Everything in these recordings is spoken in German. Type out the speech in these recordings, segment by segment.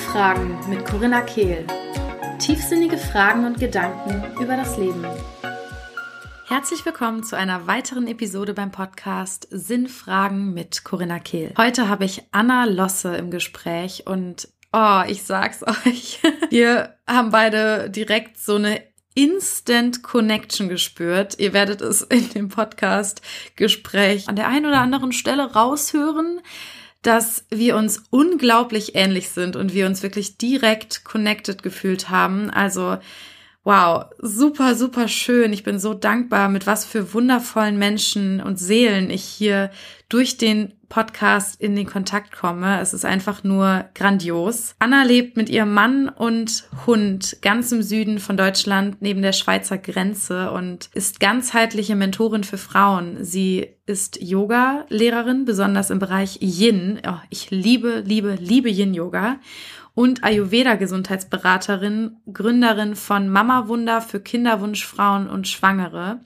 Sinnfragen mit Corinna Kehl. Tiefsinnige Fragen und Gedanken über das Leben. Herzlich willkommen zu einer weiteren Episode beim Podcast Sinnfragen mit Corinna Kehl. Heute habe ich Anna Losse im Gespräch und oh, ich sag's euch, wir haben beide direkt so eine Instant Connection gespürt. Ihr werdet es in dem Podcast Gespräch an der einen oder anderen Stelle raushören dass wir uns unglaublich ähnlich sind und wir uns wirklich direkt connected gefühlt haben. Also wow, super, super schön. Ich bin so dankbar, mit was für wundervollen Menschen und Seelen ich hier durch den Podcast in den Kontakt komme. Es ist einfach nur grandios. Anna lebt mit ihrem Mann und Hund ganz im Süden von Deutschland neben der Schweizer Grenze und ist ganzheitliche Mentorin für Frauen. Sie ist Yoga-Lehrerin, besonders im Bereich Yin. Oh, ich liebe, liebe, liebe Yin-Yoga und Ayurveda-Gesundheitsberaterin, Gründerin von Mama Wunder für Kinderwunschfrauen und Schwangere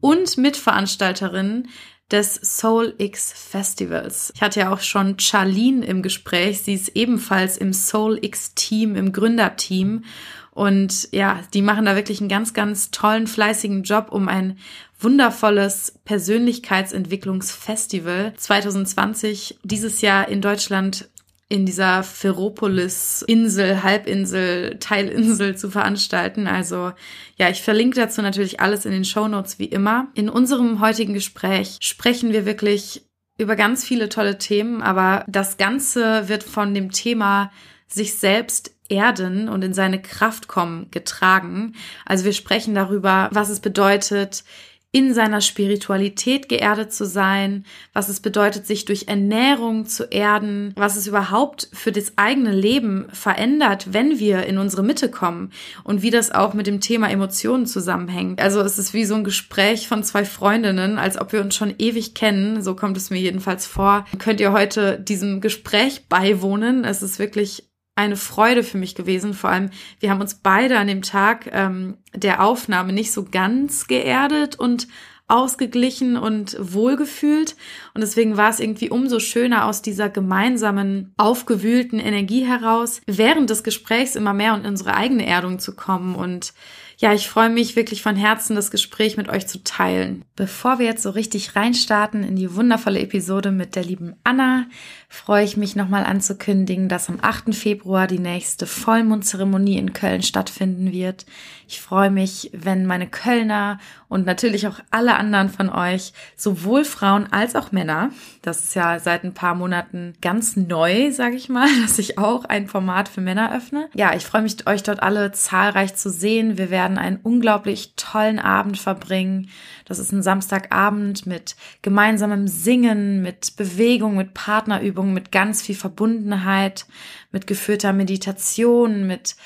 und Mitveranstalterin des Soul X Festivals. Ich hatte ja auch schon Charlene im Gespräch. Sie ist ebenfalls im Soul X Team, im Gründerteam. Und ja, die machen da wirklich einen ganz, ganz tollen, fleißigen Job, um ein wundervolles Persönlichkeitsentwicklungsfestival 2020 dieses Jahr in Deutschland in dieser Ferropolis-Insel, Halbinsel, Teilinsel zu veranstalten. Also ja, ich verlinke dazu natürlich alles in den Show Notes wie immer. In unserem heutigen Gespräch sprechen wir wirklich über ganz viele tolle Themen, aber das Ganze wird von dem Thema sich selbst erden und in seine Kraft kommen getragen. Also wir sprechen darüber, was es bedeutet, in seiner Spiritualität geerdet zu sein, was es bedeutet, sich durch Ernährung zu erden, was es überhaupt für das eigene Leben verändert, wenn wir in unsere Mitte kommen und wie das auch mit dem Thema Emotionen zusammenhängt. Also es ist wie so ein Gespräch von zwei Freundinnen, als ob wir uns schon ewig kennen, so kommt es mir jedenfalls vor. Könnt ihr heute diesem Gespräch beiwohnen? Es ist wirklich eine Freude für mich gewesen. Vor allem, wir haben uns beide an dem Tag ähm, der Aufnahme nicht so ganz geerdet und ausgeglichen und wohlgefühlt. Und deswegen war es irgendwie umso schöner aus dieser gemeinsamen, aufgewühlten Energie heraus, während des Gesprächs immer mehr in unsere eigene Erdung zu kommen und ja, ich freue mich wirklich von Herzen, das Gespräch mit euch zu teilen. Bevor wir jetzt so richtig reinstarten in die wundervolle Episode mit der lieben Anna, freue ich mich nochmal anzukündigen, dass am 8. Februar die nächste Vollmondzeremonie in Köln stattfinden wird. Ich freue mich, wenn meine Kölner und natürlich auch alle anderen von euch, sowohl Frauen als auch Männer, das ist ja seit ein paar Monaten ganz neu, sage ich mal, dass ich auch ein Format für Männer öffne. Ja, ich freue mich, euch dort alle zahlreich zu sehen. Wir werden einen unglaublich tollen Abend verbringen. Das ist ein Samstagabend mit gemeinsamem Singen, mit Bewegung, mit Partnerübungen, mit ganz viel Verbundenheit, mit geführter Meditation, mit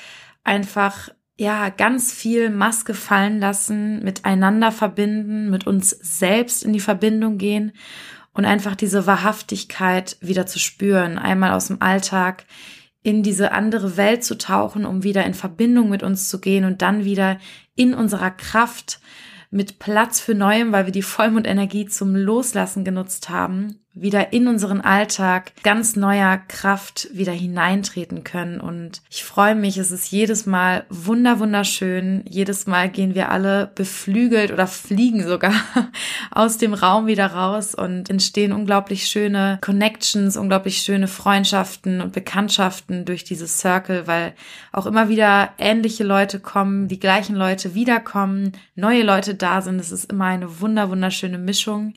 einfach ja, ganz viel Maske fallen lassen, miteinander verbinden, mit uns selbst in die Verbindung gehen und einfach diese Wahrhaftigkeit wieder zu spüren, einmal aus dem Alltag in diese andere Welt zu tauchen, um wieder in Verbindung mit uns zu gehen und dann wieder in unserer Kraft mit Platz für Neuem, weil wir die Vollmondenergie zum Loslassen genutzt haben, wieder in unseren Alltag ganz neuer Kraft wieder hineintreten können. Und ich freue mich, es ist jedes Mal wunder, wunderschön. Jedes Mal gehen wir alle beflügelt oder fliegen sogar aus dem Raum wieder raus und entstehen unglaublich schöne Connections, unglaublich schöne Freundschaften und Bekanntschaften durch dieses Circle, weil auch immer wieder ähnliche Leute kommen, die gleichen Leute wiederkommen, neue Leute da sind. Es ist immer eine wunder, wunderschöne Mischung.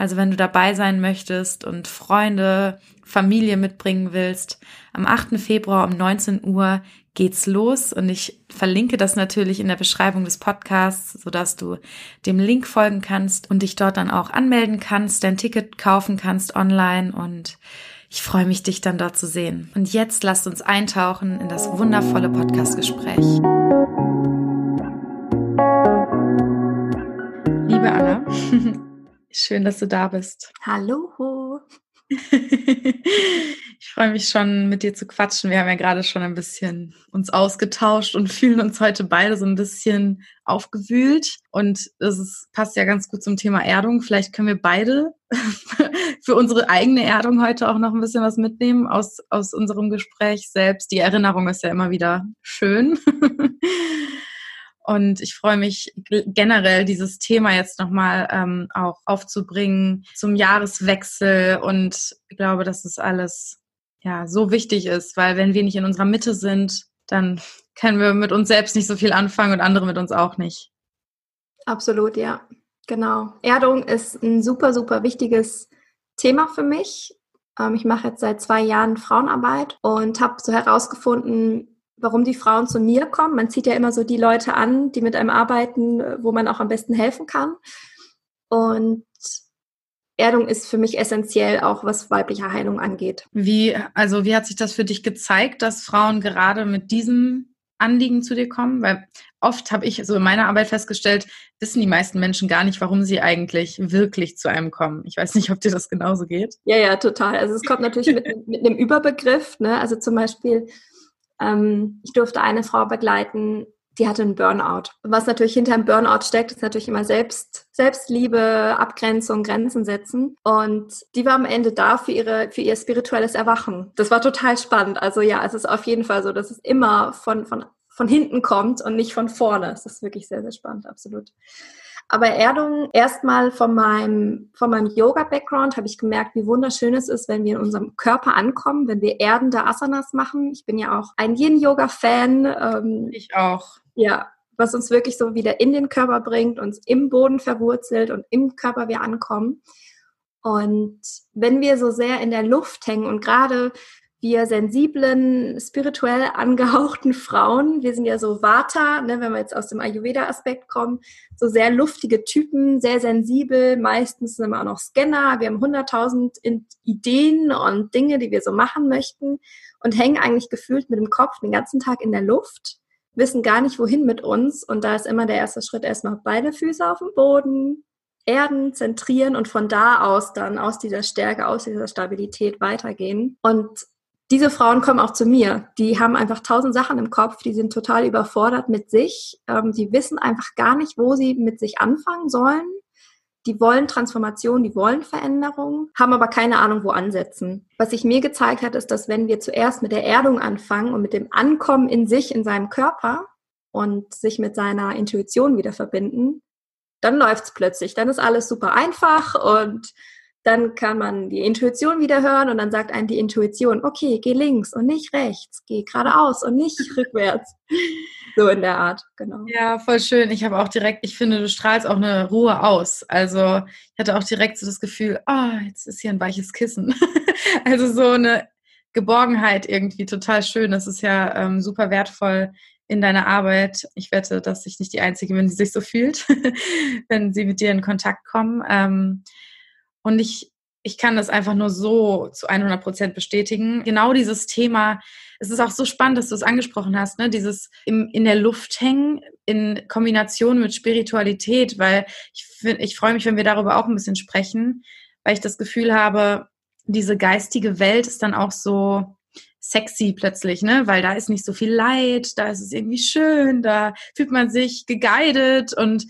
Also wenn du dabei sein möchtest und Freunde, Familie mitbringen willst, am 8. Februar um 19 Uhr geht's los und ich verlinke das natürlich in der Beschreibung des Podcasts, sodass du dem Link folgen kannst und dich dort dann auch anmelden kannst, dein Ticket kaufen kannst online und ich freue mich, dich dann dort zu sehen. Und jetzt lasst uns eintauchen in das wundervolle Podcastgespräch. Liebe Anna, Schön, dass du da bist. Hallo. ich freue mich schon, mit dir zu quatschen. Wir haben ja gerade schon ein bisschen uns ausgetauscht und fühlen uns heute beide so ein bisschen aufgewühlt. Und es passt ja ganz gut zum Thema Erdung. Vielleicht können wir beide für unsere eigene Erdung heute auch noch ein bisschen was mitnehmen aus, aus unserem Gespräch selbst. Die Erinnerung ist ja immer wieder schön. Und ich freue mich generell, dieses Thema jetzt nochmal ähm, auch aufzubringen zum Jahreswechsel. Und ich glaube, dass es alles ja so wichtig ist, weil wenn wir nicht in unserer Mitte sind, dann können wir mit uns selbst nicht so viel anfangen und andere mit uns auch nicht. Absolut, ja. Genau. Erdung ist ein super, super wichtiges Thema für mich. Ähm, ich mache jetzt seit zwei Jahren Frauenarbeit und habe so herausgefunden, warum die Frauen zu mir kommen. Man zieht ja immer so die Leute an, die mit einem arbeiten, wo man auch am besten helfen kann. Und Erdung ist für mich essentiell, auch was weibliche Heilung angeht. Wie, also wie hat sich das für dich gezeigt, dass Frauen gerade mit diesem Anliegen zu dir kommen? Weil oft habe ich so in meiner Arbeit festgestellt, wissen die meisten Menschen gar nicht, warum sie eigentlich wirklich zu einem kommen. Ich weiß nicht, ob dir das genauso geht. Ja, ja, total. Also es kommt natürlich mit, mit einem Überbegriff. Ne? Also zum Beispiel ähm, ich durfte eine Frau begleiten, die hatte einen Burnout. Was natürlich hinter einem Burnout steckt, ist natürlich immer Selbst, Selbstliebe, Abgrenzung, Grenzen setzen. Und die war am Ende da für ihre, für ihr spirituelles Erwachen. Das war total spannend. Also ja, es ist auf jeden Fall so, dass es immer von, von, von hinten kommt und nicht von vorne. Das ist wirklich sehr, sehr spannend, absolut. Aber Erdung, erstmal von meinem, von meinem Yoga-Background habe ich gemerkt, wie wunderschön es ist, wenn wir in unserem Körper ankommen, wenn wir erdende Asanas machen. Ich bin ja auch ein Yin-Yoga-Fan. Ähm, ich auch. Ja, was uns wirklich so wieder in den Körper bringt, uns im Boden verwurzelt und im Körper wir ankommen. Und wenn wir so sehr in der Luft hängen und gerade wir sensiblen, spirituell angehauchten Frauen, wir sind ja so Vata, ne, wenn wir jetzt aus dem Ayurveda-Aspekt kommen, so sehr luftige Typen, sehr sensibel, meistens sind wir auch noch Scanner, wir haben 100.000 Ideen und Dinge, die wir so machen möchten und hängen eigentlich gefühlt mit dem Kopf den ganzen Tag in der Luft, wissen gar nicht, wohin mit uns und da ist immer der erste Schritt erstmal beide Füße auf dem Boden, erden, zentrieren und von da aus dann aus dieser Stärke, aus dieser Stabilität weitergehen. Und diese Frauen kommen auch zu mir. Die haben einfach tausend Sachen im Kopf, die sind total überfordert mit sich. Ähm, die wissen einfach gar nicht, wo sie mit sich anfangen sollen. Die wollen Transformation, die wollen Veränderung, haben aber keine Ahnung, wo ansetzen. Was sich mir gezeigt hat, ist, dass wenn wir zuerst mit der Erdung anfangen und mit dem Ankommen in sich, in seinem Körper und sich mit seiner Intuition wieder verbinden, dann läuft's plötzlich. Dann ist alles super einfach und dann kann man die Intuition wieder hören und dann sagt einem die Intuition, okay, geh links und nicht rechts, geh geradeaus und nicht rückwärts. So in der Art, genau. Ja, voll schön. Ich habe auch direkt, ich finde, du strahlst auch eine Ruhe aus. Also ich hatte auch direkt so das Gefühl, ah, oh, jetzt ist hier ein weiches Kissen. also so eine Geborgenheit irgendwie total schön. Das ist ja ähm, super wertvoll in deiner Arbeit. Ich wette, dass ich nicht die Einzige bin, die sich so fühlt, wenn sie mit dir in Kontakt kommen. Ähm, und ich, ich kann das einfach nur so zu 100 Prozent bestätigen. Genau dieses Thema, es ist auch so spannend, dass du es angesprochen hast, ne? dieses im, in der Luft hängen in Kombination mit Spiritualität, weil ich, ich freue mich, wenn wir darüber auch ein bisschen sprechen, weil ich das Gefühl habe, diese geistige Welt ist dann auch so sexy plötzlich, ne? Weil da ist nicht so viel Leid, da ist es irgendwie schön, da fühlt man sich geguidet und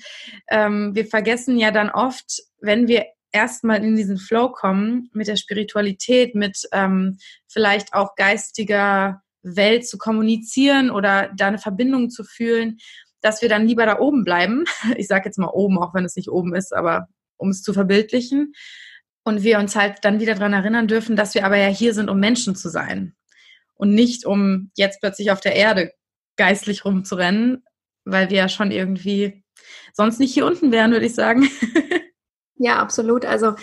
ähm, wir vergessen ja dann oft, wenn wir erstmal in diesen Flow kommen mit der Spiritualität, mit ähm, vielleicht auch geistiger Welt zu kommunizieren oder da eine Verbindung zu fühlen, dass wir dann lieber da oben bleiben. Ich sage jetzt mal oben, auch wenn es nicht oben ist, aber um es zu verbildlichen. Und wir uns halt dann wieder daran erinnern dürfen, dass wir aber ja hier sind, um Menschen zu sein. Und nicht, um jetzt plötzlich auf der Erde geistlich rumzurennen, weil wir ja schon irgendwie sonst nicht hier unten wären, würde ich sagen. Ja, absolut. Also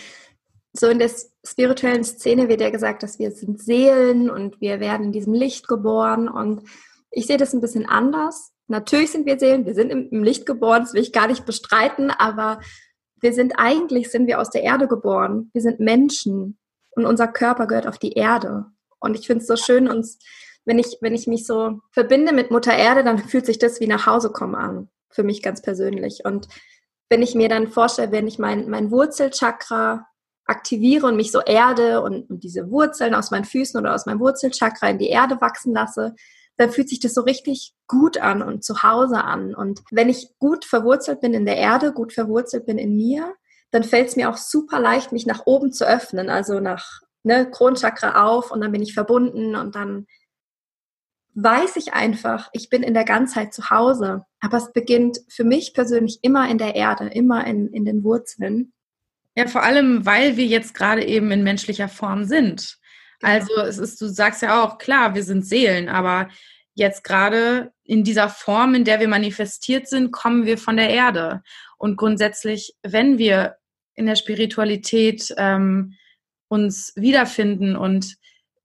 so in der spirituellen Szene wird ja gesagt, dass wir sind Seelen und wir werden in diesem Licht geboren. Und ich sehe das ein bisschen anders. Natürlich sind wir Seelen, wir sind im, Licht geboren, das will ich gar nicht bestreiten, aber wir sind eigentlich, sind wir aus der Erde geboren. Wir sind Menschen und unser Körper gehört auf die Erde. Und ich finde es so schön, uns, wenn ich, wenn ich mich so verbinde mit Mutter Erde, dann fühlt sich das wie nach Hause kommen an. Für mich ganz persönlich. Und wenn ich mir dann vorstelle, wenn ich mein, mein Wurzelchakra aktiviere und mich so erde und, und diese Wurzeln aus meinen Füßen oder aus meinem Wurzelchakra in die Erde wachsen lasse, dann fühlt sich das so richtig gut an und zu Hause an. Und wenn ich gut verwurzelt bin in der Erde, gut verwurzelt bin in mir, dann fällt es mir auch super leicht, mich nach oben zu öffnen, also nach ne, Kronchakra auf und dann bin ich verbunden und dann weiß ich einfach, ich bin in der Ganzheit zu Hause. Aber es beginnt für mich persönlich immer in der Erde, immer in, in den Wurzeln. Ja, vor allem, weil wir jetzt gerade eben in menschlicher Form sind. Genau. Also es ist, du sagst ja auch, klar, wir sind Seelen, aber jetzt gerade in dieser Form, in der wir manifestiert sind, kommen wir von der Erde. Und grundsätzlich, wenn wir in der Spiritualität ähm, uns wiederfinden und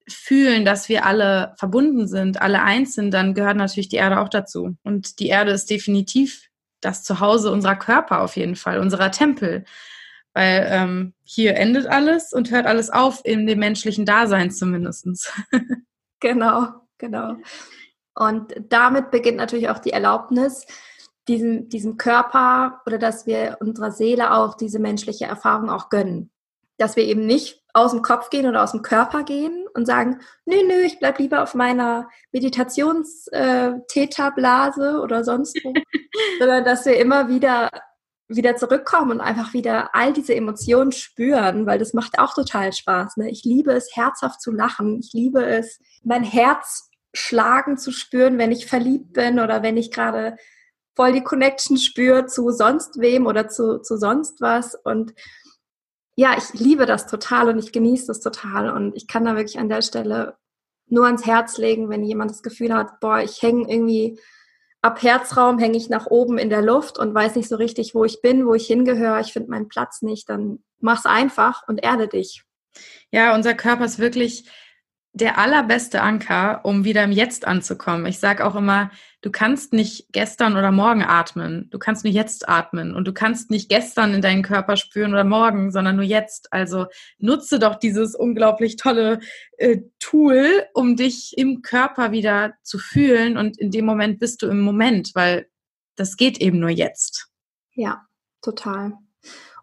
fühlen, dass wir alle verbunden sind, alle eins sind, dann gehört natürlich die Erde auch dazu. Und die Erde ist definitiv das Zuhause unserer Körper auf jeden Fall, unserer Tempel. Weil ähm, hier endet alles und hört alles auf in dem menschlichen Dasein zumindest. genau, genau. Und damit beginnt natürlich auch die Erlaubnis, diesem, diesem Körper oder dass wir unserer Seele auch diese menschliche Erfahrung auch gönnen. Dass wir eben nicht aus dem Kopf gehen oder aus dem Körper gehen und sagen, nö, nö, ich bleib lieber auf meiner Meditations-Theta-Blase äh, oder sonst wo, sondern dass wir immer wieder wieder zurückkommen und einfach wieder all diese Emotionen spüren, weil das macht auch total Spaß. Ne? Ich liebe es, herzhaft zu lachen. Ich liebe es, mein Herz schlagen zu spüren, wenn ich verliebt bin oder wenn ich gerade voll die Connection spüre zu sonst wem oder zu, zu sonst was. Und ja, ich liebe das total und ich genieße das total. Und ich kann da wirklich an der Stelle nur ans Herz legen, wenn jemand das Gefühl hat, boah, ich hänge irgendwie ab Herzraum hänge ich nach oben in der Luft und weiß nicht so richtig, wo ich bin, wo ich hingehöre, ich finde meinen Platz nicht, dann mach's einfach und erde dich. Ja, unser Körper ist wirklich der allerbeste Anker, um wieder im Jetzt anzukommen. Ich sage auch immer, du kannst nicht gestern oder morgen atmen, du kannst nur jetzt atmen und du kannst nicht gestern in deinen Körper spüren oder morgen, sondern nur jetzt. Also nutze doch dieses unglaublich tolle äh, Tool, um dich im Körper wieder zu fühlen und in dem Moment bist du im Moment, weil das geht eben nur jetzt. Ja, total.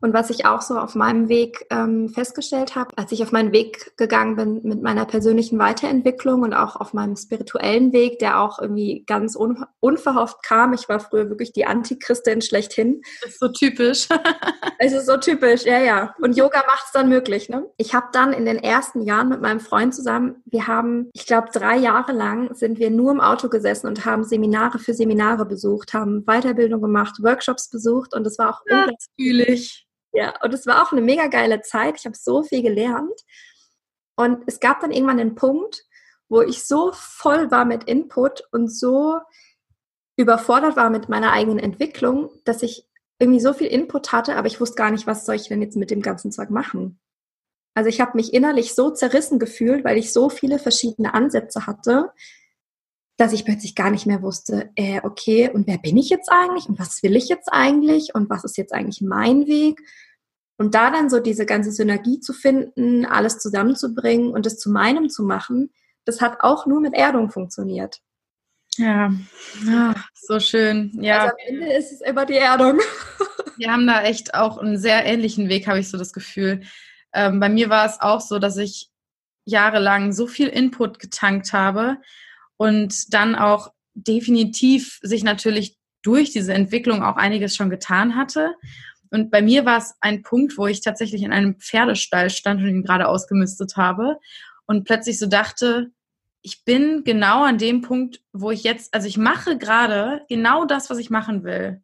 Und was ich auch so auf meinem Weg ähm, festgestellt habe, als ich auf meinen Weg gegangen bin mit meiner persönlichen Weiterentwicklung und auch auf meinem spirituellen Weg, der auch irgendwie ganz un unverhofft kam. Ich war früher wirklich die Antichristin schlechthin. Das ist so typisch. es ist so typisch, ja, ja. Und Yoga macht es dann möglich. Ne? Ich habe dann in den ersten Jahren mit meinem Freund zusammen, wir haben, ich glaube, drei Jahre lang sind wir nur im Auto gesessen und haben Seminare für Seminare besucht, haben Weiterbildung gemacht, Workshops besucht und das war auch ja, unglaublich. Ja, und es war auch eine mega geile Zeit. Ich habe so viel gelernt. Und es gab dann irgendwann den Punkt, wo ich so voll war mit Input und so überfordert war mit meiner eigenen Entwicklung, dass ich irgendwie so viel Input hatte, aber ich wusste gar nicht, was soll ich denn jetzt mit dem ganzen Zeug machen. Also ich habe mich innerlich so zerrissen gefühlt, weil ich so viele verschiedene Ansätze hatte, dass ich plötzlich gar nicht mehr wusste, äh, okay, und wer bin ich jetzt eigentlich und was will ich jetzt eigentlich und was ist jetzt eigentlich mein Weg? Und da dann so diese ganze Synergie zu finden, alles zusammenzubringen und es zu meinem zu machen, das hat auch nur mit Erdung funktioniert. Ja, ja so schön. Ja. Also am Ende ist es immer die Erdung. Wir haben da echt auch einen sehr ähnlichen Weg, habe ich so das Gefühl. Ähm, bei mir war es auch so, dass ich jahrelang so viel Input getankt habe, und dann auch definitiv sich natürlich durch diese Entwicklung auch einiges schon getan hatte. Und bei mir war es ein Punkt, wo ich tatsächlich in einem Pferdestall stand und ihn gerade ausgemistet habe und plötzlich so dachte, ich bin genau an dem Punkt, wo ich jetzt, also ich mache gerade genau das, was ich machen will.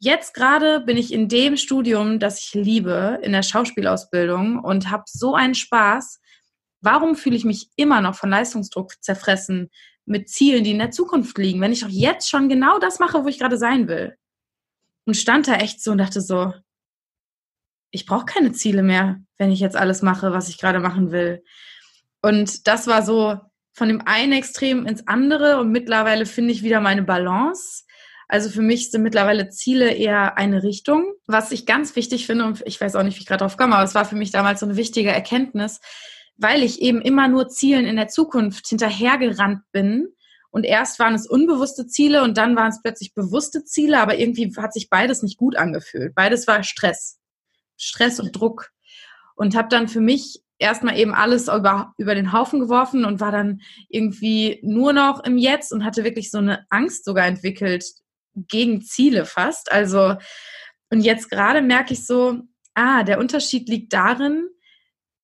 Jetzt gerade bin ich in dem Studium, das ich liebe, in der Schauspielausbildung und habe so einen Spaß, Warum fühle ich mich immer noch von Leistungsdruck zerfressen mit Zielen, die in der Zukunft liegen, wenn ich doch jetzt schon genau das mache, wo ich gerade sein will? Und stand da echt so und dachte so, ich brauche keine Ziele mehr, wenn ich jetzt alles mache, was ich gerade machen will. Und das war so von dem einen Extrem ins andere und mittlerweile finde ich wieder meine Balance. Also für mich sind mittlerweile Ziele eher eine Richtung. Was ich ganz wichtig finde, und ich weiß auch nicht, wie ich gerade drauf komme, aber es war für mich damals so eine wichtige Erkenntnis, weil ich eben immer nur Zielen in der Zukunft hinterhergerannt bin. Und erst waren es unbewusste Ziele und dann waren es plötzlich bewusste Ziele, aber irgendwie hat sich beides nicht gut angefühlt. Beides war Stress. Stress und Druck. und habe dann für mich erstmal eben alles über, über den Haufen geworfen und war dann irgendwie nur noch im Jetzt und hatte wirklich so eine Angst sogar entwickelt gegen Ziele fast. Also, und jetzt gerade merke ich so, ah, der Unterschied liegt darin,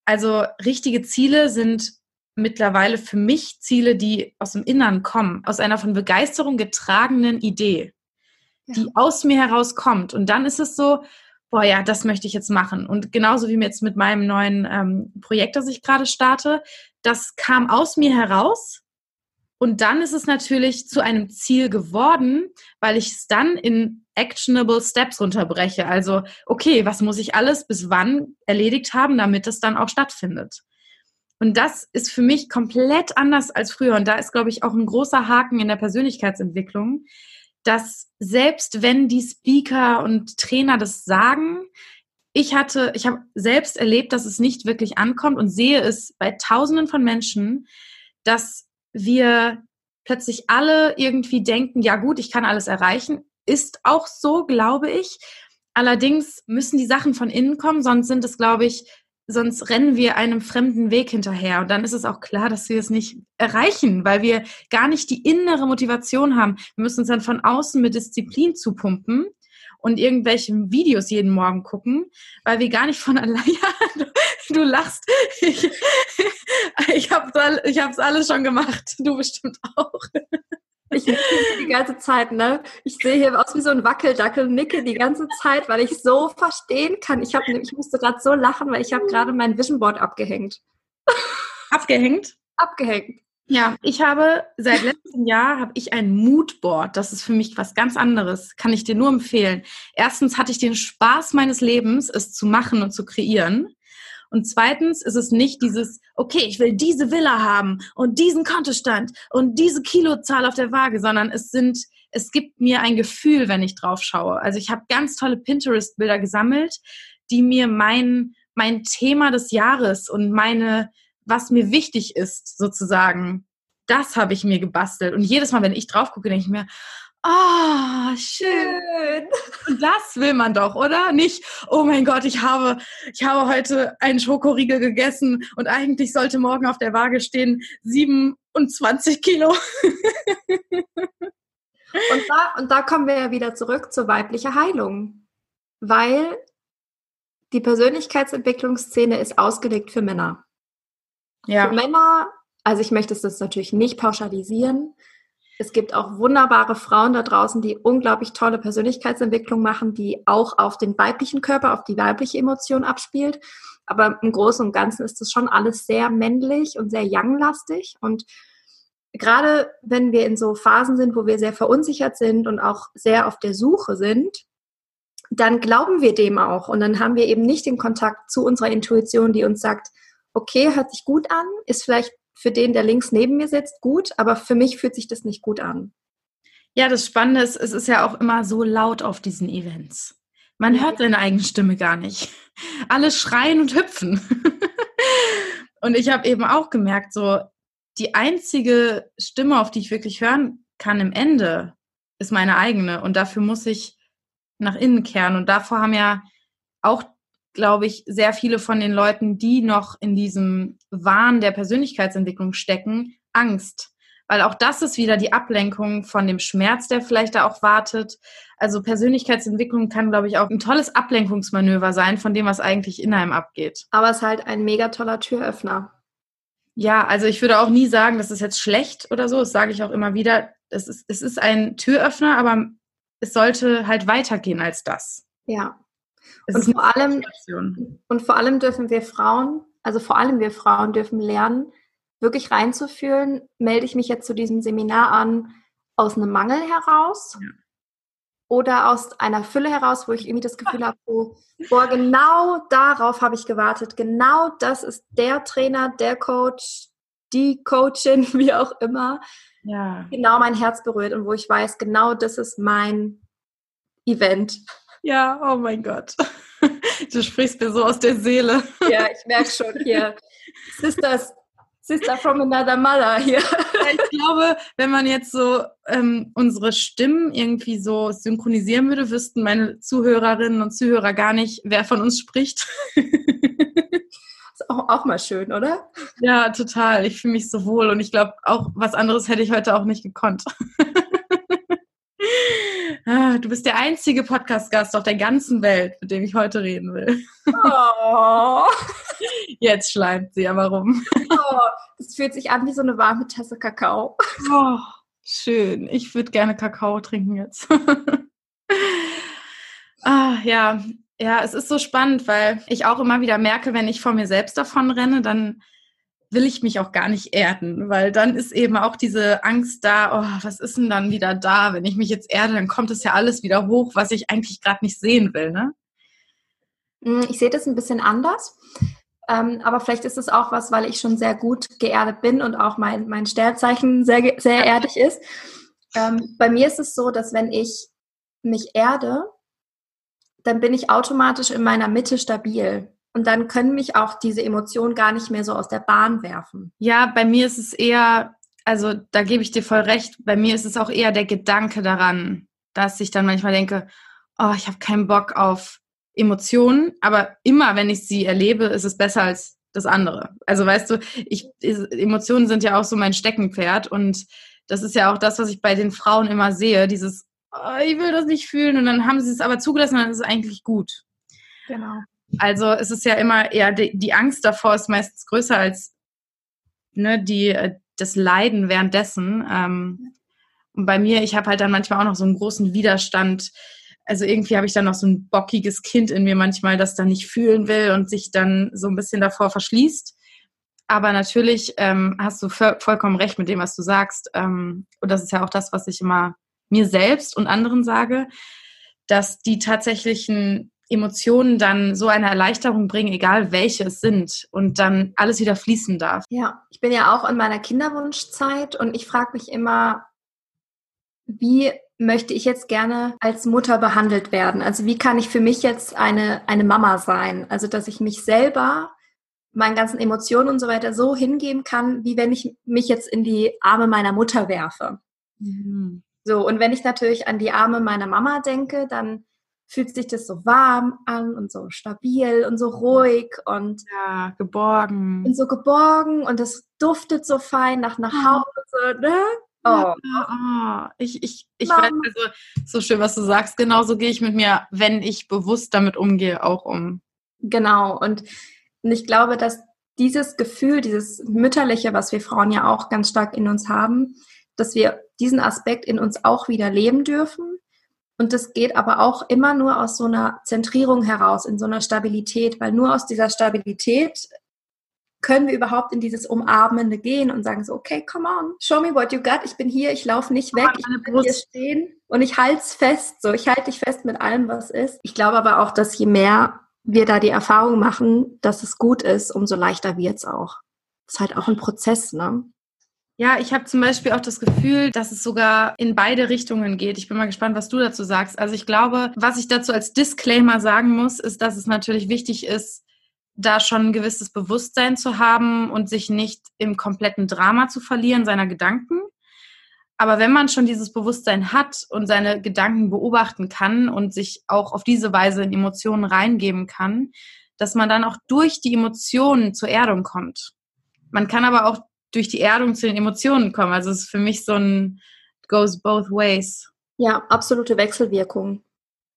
also richtige Ziele sind mittlerweile für mich Ziele, die aus dem Innern kommen, aus einer von Begeisterung getragenen Idee, ja. die aus mir herauskommt. Und dann ist es so, boah, ja, das möchte ich jetzt machen. Und genauso wie jetzt mit meinem neuen ähm, Projekt, das ich gerade starte, das kam aus mir heraus. Und dann ist es natürlich zu einem Ziel geworden, weil ich es dann in actionable Steps runterbreche. Also, okay, was muss ich alles bis wann erledigt haben, damit es dann auch stattfindet? Und das ist für mich komplett anders als früher. Und da ist, glaube ich, auch ein großer Haken in der Persönlichkeitsentwicklung, dass selbst wenn die Speaker und Trainer das sagen, ich hatte, ich habe selbst erlebt, dass es nicht wirklich ankommt und sehe es bei Tausenden von Menschen, dass wir plötzlich alle irgendwie denken, ja gut, ich kann alles erreichen. Ist auch so, glaube ich. Allerdings müssen die Sachen von innen kommen, sonst sind es, glaube ich, sonst rennen wir einem fremden Weg hinterher. Und dann ist es auch klar, dass wir es nicht erreichen, weil wir gar nicht die innere Motivation haben. Wir müssen uns dann von außen mit Disziplin zupumpen und irgendwelche Videos jeden Morgen gucken, weil wir gar nicht von allein, ja, du, lachst. Ich, ich habe ich hab's alles schon gemacht. Du bestimmt auch. Ich nicke die ganze Zeit, ne? Ich sehe hier aus wie so ein Wackeldackel, nicke die ganze Zeit, weil ich so verstehen kann. Ich, hab, ich musste gerade so lachen, weil ich habe gerade mein Vision Board abgehängt. Abgehängt? Abgehängt. Ja, ich habe seit letztem Jahr habe ich ein Moodboard. Das ist für mich was ganz anderes. Kann ich dir nur empfehlen. Erstens hatte ich den Spaß meines Lebens, es zu machen und zu kreieren. Und zweitens ist es nicht dieses, okay, ich will diese Villa haben und diesen Kontostand und diese Kilozahl auf der Waage, sondern es sind, es gibt mir ein Gefühl, wenn ich drauf schaue. Also ich habe ganz tolle Pinterest-Bilder gesammelt, die mir mein, mein Thema des Jahres und meine, was mir wichtig ist, sozusagen, das habe ich mir gebastelt. Und jedes Mal, wenn ich drauf gucke, denke ich mir, Ah, schön. Und das will man doch, oder? Nicht, oh mein Gott, ich habe, ich habe heute einen Schokoriegel gegessen und eigentlich sollte morgen auf der Waage stehen 27 Kilo. Und da, und da kommen wir ja wieder zurück zur weiblichen Heilung. Weil die Persönlichkeitsentwicklungsszene ist ausgelegt für Männer. Ja. Für Männer, also ich möchte es natürlich nicht pauschalisieren, es gibt auch wunderbare Frauen da draußen, die unglaublich tolle Persönlichkeitsentwicklung machen, die auch auf den weiblichen Körper, auf die weibliche Emotion abspielt. Aber im Großen und Ganzen ist das schon alles sehr männlich und sehr young-lastig. Und gerade wenn wir in so Phasen sind, wo wir sehr verunsichert sind und auch sehr auf der Suche sind, dann glauben wir dem auch. Und dann haben wir eben nicht den Kontakt zu unserer Intuition, die uns sagt, okay, hört sich gut an, ist vielleicht für den, der links neben mir sitzt, gut, aber für mich fühlt sich das nicht gut an. Ja, das Spannende ist, es ist ja auch immer so laut auf diesen Events. Man hört seine eigene Stimme gar nicht. Alle schreien und hüpfen. und ich habe eben auch gemerkt, so die einzige Stimme, auf die ich wirklich hören kann im Ende, ist meine eigene. Und dafür muss ich nach innen kehren. Und davor haben ja auch glaube ich, sehr viele von den Leuten, die noch in diesem Wahn der Persönlichkeitsentwicklung stecken, Angst. Weil auch das ist wieder die Ablenkung von dem Schmerz, der vielleicht da auch wartet. Also Persönlichkeitsentwicklung kann, glaube ich, auch ein tolles Ablenkungsmanöver sein von dem, was eigentlich in einem abgeht. Aber es ist halt ein mega toller Türöffner. Ja, also ich würde auch nie sagen, das ist jetzt schlecht oder so. Das sage ich auch immer wieder. Es ist, es ist ein Türöffner, aber es sollte halt weitergehen als das. Ja, und vor, allem, und vor allem dürfen wir Frauen, also vor allem wir Frauen dürfen lernen, wirklich reinzufühlen, melde ich mich jetzt zu diesem Seminar an aus einem Mangel heraus ja. oder aus einer Fülle heraus, wo ich irgendwie das Gefühl habe, oh, boah, genau darauf habe ich gewartet, genau das ist der Trainer, der Coach, die Coachin, wie auch immer, ja. genau mein Herz berührt und wo ich weiß, genau das ist mein Event. Ja, oh mein Gott. Du sprichst mir so aus der Seele. Ja, ich merke schon hier. Sisters, Sister from another mother hier. ich glaube, wenn man jetzt so ähm, unsere Stimmen irgendwie so synchronisieren würde, wüssten meine Zuhörerinnen und Zuhörer gar nicht, wer von uns spricht. Ist auch, auch mal schön, oder? Ja, total. Ich fühle mich so wohl und ich glaube, auch was anderes hätte ich heute auch nicht gekonnt. Ah, du bist der einzige Podcast-Gast auf der ganzen Welt, mit dem ich heute reden will. Oh. Jetzt schleimt sie, aber warum? Oh, das fühlt sich an wie so eine warme Tasse Kakao. Oh, schön. Ich würde gerne Kakao trinken jetzt. ah, ja. Ja, es ist so spannend, weil ich auch immer wieder merke, wenn ich vor mir selbst davon renne, dann will ich mich auch gar nicht erden, weil dann ist eben auch diese Angst da, oh, was ist denn dann wieder da? Wenn ich mich jetzt erde, dann kommt es ja alles wieder hoch, was ich eigentlich gerade nicht sehen will, ne? Hm, ich sehe das ein bisschen anders. Ähm, aber vielleicht ist es auch was, weil ich schon sehr gut geerdet bin und auch mein, mein Sternzeichen sehr, sehr erdig ist. Ähm, bei mir ist es so, dass wenn ich mich erde, dann bin ich automatisch in meiner Mitte stabil. Und dann können mich auch diese Emotionen gar nicht mehr so aus der Bahn werfen. Ja, bei mir ist es eher, also da gebe ich dir voll recht, bei mir ist es auch eher der Gedanke daran, dass ich dann manchmal denke, oh, ich habe keinen Bock auf Emotionen, aber immer, wenn ich sie erlebe, ist es besser als das andere. Also weißt du, ich, Emotionen sind ja auch so mein Steckenpferd und das ist ja auch das, was ich bei den Frauen immer sehe, dieses, oh, ich will das nicht fühlen und dann haben sie es aber zugelassen und dann ist es eigentlich gut. Genau. Also es ist ja immer eher die, die Angst davor ist meistens größer als ne, die, äh, das Leiden währenddessen. Ähm, und bei mir, ich habe halt dann manchmal auch noch so einen großen Widerstand. Also irgendwie habe ich dann noch so ein bockiges Kind in mir manchmal, das dann nicht fühlen will und sich dann so ein bisschen davor verschließt. Aber natürlich ähm, hast du vollkommen recht mit dem, was du sagst. Ähm, und das ist ja auch das, was ich immer mir selbst und anderen sage, dass die tatsächlichen Emotionen dann so eine Erleichterung bringen, egal welche es sind, und dann alles wieder fließen darf. Ja, ich bin ja auch in meiner Kinderwunschzeit und ich frage mich immer, wie möchte ich jetzt gerne als Mutter behandelt werden? Also wie kann ich für mich jetzt eine, eine Mama sein? Also dass ich mich selber, meinen ganzen Emotionen und so weiter so hingeben kann, wie wenn ich mich jetzt in die Arme meiner Mutter werfe. Mhm. So, und wenn ich natürlich an die Arme meiner Mama denke, dann fühlt sich das so warm an und so stabil und so ruhig und ja, geborgen. Und so geborgen und es duftet so fein nach nach Hause, ne? Oh. Ja, oh. Ich, ich, ich weiß, also, so schön, was du sagst. Genauso gehe ich mit mir, wenn ich bewusst damit umgehe, auch um. Genau. Und, und ich glaube, dass dieses Gefühl, dieses Mütterliche, was wir Frauen ja auch ganz stark in uns haben, dass wir diesen Aspekt in uns auch wieder leben dürfen und das geht aber auch immer nur aus so einer Zentrierung heraus, in so einer Stabilität, weil nur aus dieser Stabilität können wir überhaupt in dieses Umarmende gehen und sagen so, okay, come on, show me what you got. Ich bin hier, ich laufe nicht weg, ich bin hier stehen und ich halte es fest. So, ich halte dich fest mit allem, was ist. Ich glaube aber auch, dass je mehr wir da die Erfahrung machen, dass es gut ist, umso leichter wird es auch. Das ist halt auch ein Prozess, ne? Ja, ich habe zum Beispiel auch das Gefühl, dass es sogar in beide Richtungen geht. Ich bin mal gespannt, was du dazu sagst. Also ich glaube, was ich dazu als Disclaimer sagen muss, ist, dass es natürlich wichtig ist, da schon ein gewisses Bewusstsein zu haben und sich nicht im kompletten Drama zu verlieren seiner Gedanken. Aber wenn man schon dieses Bewusstsein hat und seine Gedanken beobachten kann und sich auch auf diese Weise in Emotionen reingeben kann, dass man dann auch durch die Emotionen zur Erdung kommt. Man kann aber auch durch die Erdung zu den Emotionen kommen. Also es ist für mich so ein goes both ways. Ja, absolute Wechselwirkung.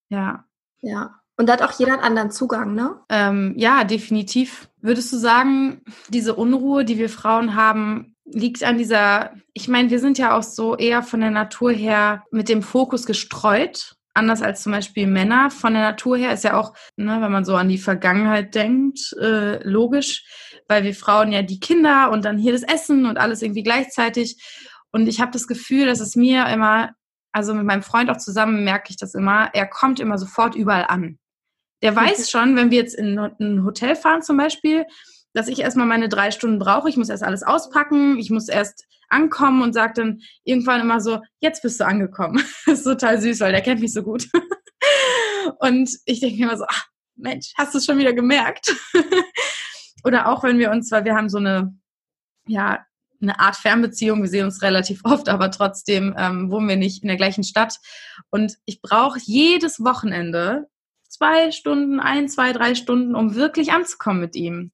Ja. Ja. Und da hat auch jeder einen anderen Zugang, ne? Ähm, ja, definitiv. Würdest du sagen, diese Unruhe, die wir Frauen haben, liegt an dieser, ich meine, wir sind ja auch so eher von der Natur her mit dem Fokus gestreut, anders als zum Beispiel Männer. Von der Natur her ist ja auch, ne, wenn man so an die Vergangenheit denkt, äh, logisch weil wir Frauen ja die Kinder und dann hier das Essen und alles irgendwie gleichzeitig. Und ich habe das Gefühl, dass es mir immer, also mit meinem Freund auch zusammen merke ich das immer, er kommt immer sofort überall an. Der weiß schon, wenn wir jetzt in ein Hotel fahren zum Beispiel, dass ich erstmal meine drei Stunden brauche. Ich muss erst alles auspacken, ich muss erst ankommen und sagt dann irgendwann immer so, jetzt bist du angekommen. das ist total süß, weil der kennt mich so gut. und ich denke immer so, ach, Mensch, hast du es schon wieder gemerkt? Oder auch wenn wir uns, weil wir haben so eine ja eine Art Fernbeziehung. Wir sehen uns relativ oft, aber trotzdem ähm, wohnen wir nicht in der gleichen Stadt. Und ich brauche jedes Wochenende zwei Stunden, ein, zwei, drei Stunden, um wirklich anzukommen mit ihm.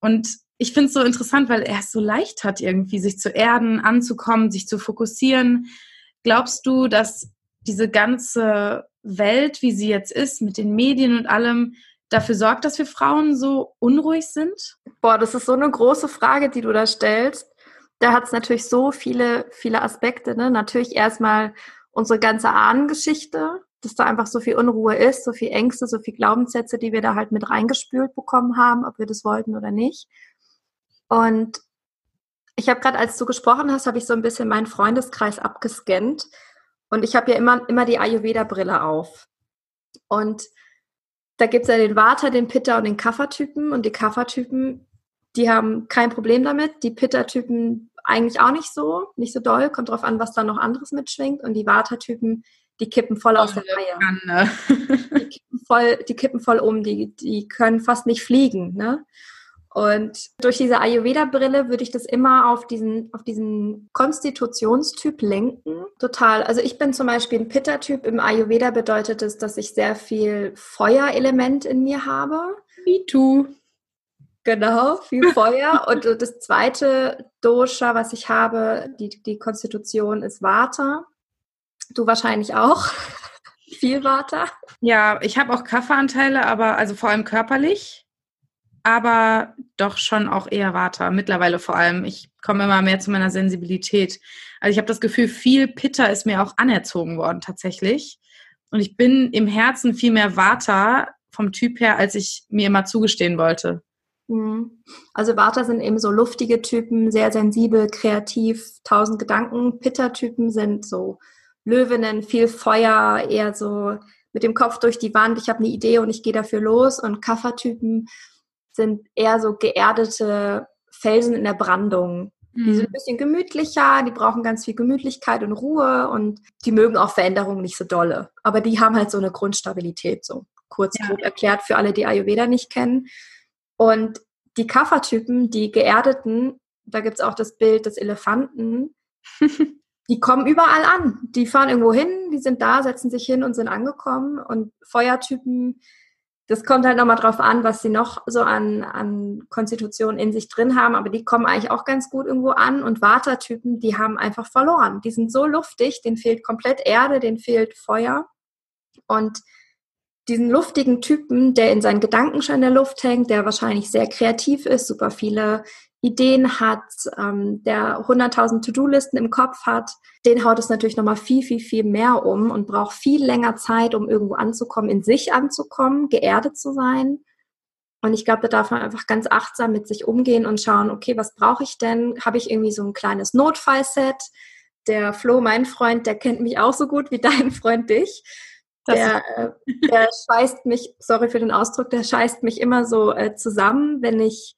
Und ich finde es so interessant, weil er es so leicht hat, irgendwie sich zu erden, anzukommen, sich zu fokussieren. Glaubst du, dass diese ganze Welt, wie sie jetzt ist, mit den Medien und allem, dafür sorgt, dass wir Frauen so unruhig sind? Boah, das ist so eine große Frage, die du da stellst. Da hat es natürlich so viele, viele Aspekte. Ne? Natürlich erstmal unsere ganze Ahnengeschichte, dass da einfach so viel Unruhe ist, so viel Ängste, so viel Glaubenssätze, die wir da halt mit reingespült bekommen haben, ob wir das wollten oder nicht. Und ich habe gerade, als du gesprochen hast, habe ich so ein bisschen meinen Freundeskreis abgescannt. Und ich habe ja immer, immer die Ayurveda-Brille auf. Und da gibt es ja den Vata, den Pitta und den Kapha-Typen. Und die Kapha-Typen, die haben kein Problem damit. Die Pitta-Typen eigentlich auch nicht so, nicht so doll. Kommt drauf an, was da noch anderes mitschwingt. Und die Vata-Typen, die kippen voll aus der Reihe. Die, kippen voll, die kippen voll um, die, die können fast nicht fliegen. Ne? Und durch diese Ayurveda-Brille würde ich das immer auf diesen, auf diesen Konstitutionstyp lenken. Total. Also ich bin zum Beispiel ein Pitta-Typ. Im Ayurveda bedeutet es, dass ich sehr viel Feuerelement in mir habe. Me too. Genau, viel Feuer. Und das zweite Dosha, was ich habe, die, die Konstitution ist Vata. Du wahrscheinlich auch. viel Vata. Ja, ich habe auch Kaffeeanteile, aber also vor allem körperlich aber doch schon auch eher Vata. Mittlerweile vor allem. Ich komme immer mehr zu meiner Sensibilität. Also ich habe das Gefühl, viel Pitter ist mir auch anerzogen worden tatsächlich. Und ich bin im Herzen viel mehr Vata vom Typ her, als ich mir immer zugestehen wollte. Mhm. Also Vata sind eben so luftige Typen, sehr sensibel, kreativ, tausend Gedanken. Pitta-Typen sind so Löwinnen, viel Feuer, eher so mit dem Kopf durch die Wand. Ich habe eine Idee und ich gehe dafür los. Und Kapha-Typen sind eher so geerdete Felsen in der Brandung. Mhm. Die sind ein bisschen gemütlicher, die brauchen ganz viel Gemütlichkeit und Ruhe und die mögen auch Veränderungen nicht so dolle. Aber die haben halt so eine Grundstabilität, so kurz ja. erklärt für alle, die Ayurveda nicht kennen. Und die Kapha-Typen, die geerdeten, da gibt es auch das Bild des Elefanten, die kommen überall an. Die fahren irgendwo hin, die sind da, setzen sich hin und sind angekommen. Und Feuertypen, das kommt halt nochmal drauf an, was sie noch so an, an Konstitutionen in sich drin haben, aber die kommen eigentlich auch ganz gut irgendwo an. Und Watertypen, die haben einfach verloren. Die sind so luftig, denen fehlt komplett Erde, denen fehlt Feuer. Und diesen luftigen Typen, der in seinen Gedanken schon in der Luft hängt, der wahrscheinlich sehr kreativ ist, super viele Ideen hat, ähm, der 100.000 To-Do-Listen im Kopf hat, den haut es natürlich nochmal viel, viel, viel mehr um und braucht viel länger Zeit, um irgendwo anzukommen, in sich anzukommen, geerdet zu sein. Und ich glaube, da darf man einfach ganz achtsam mit sich umgehen und schauen, okay, was brauche ich denn? Habe ich irgendwie so ein kleines Notfallset? Der Flo, mein Freund, der kennt mich auch so gut wie dein Freund dich. Der, äh, der scheißt mich, sorry für den Ausdruck, der scheißt mich immer so äh, zusammen, wenn ich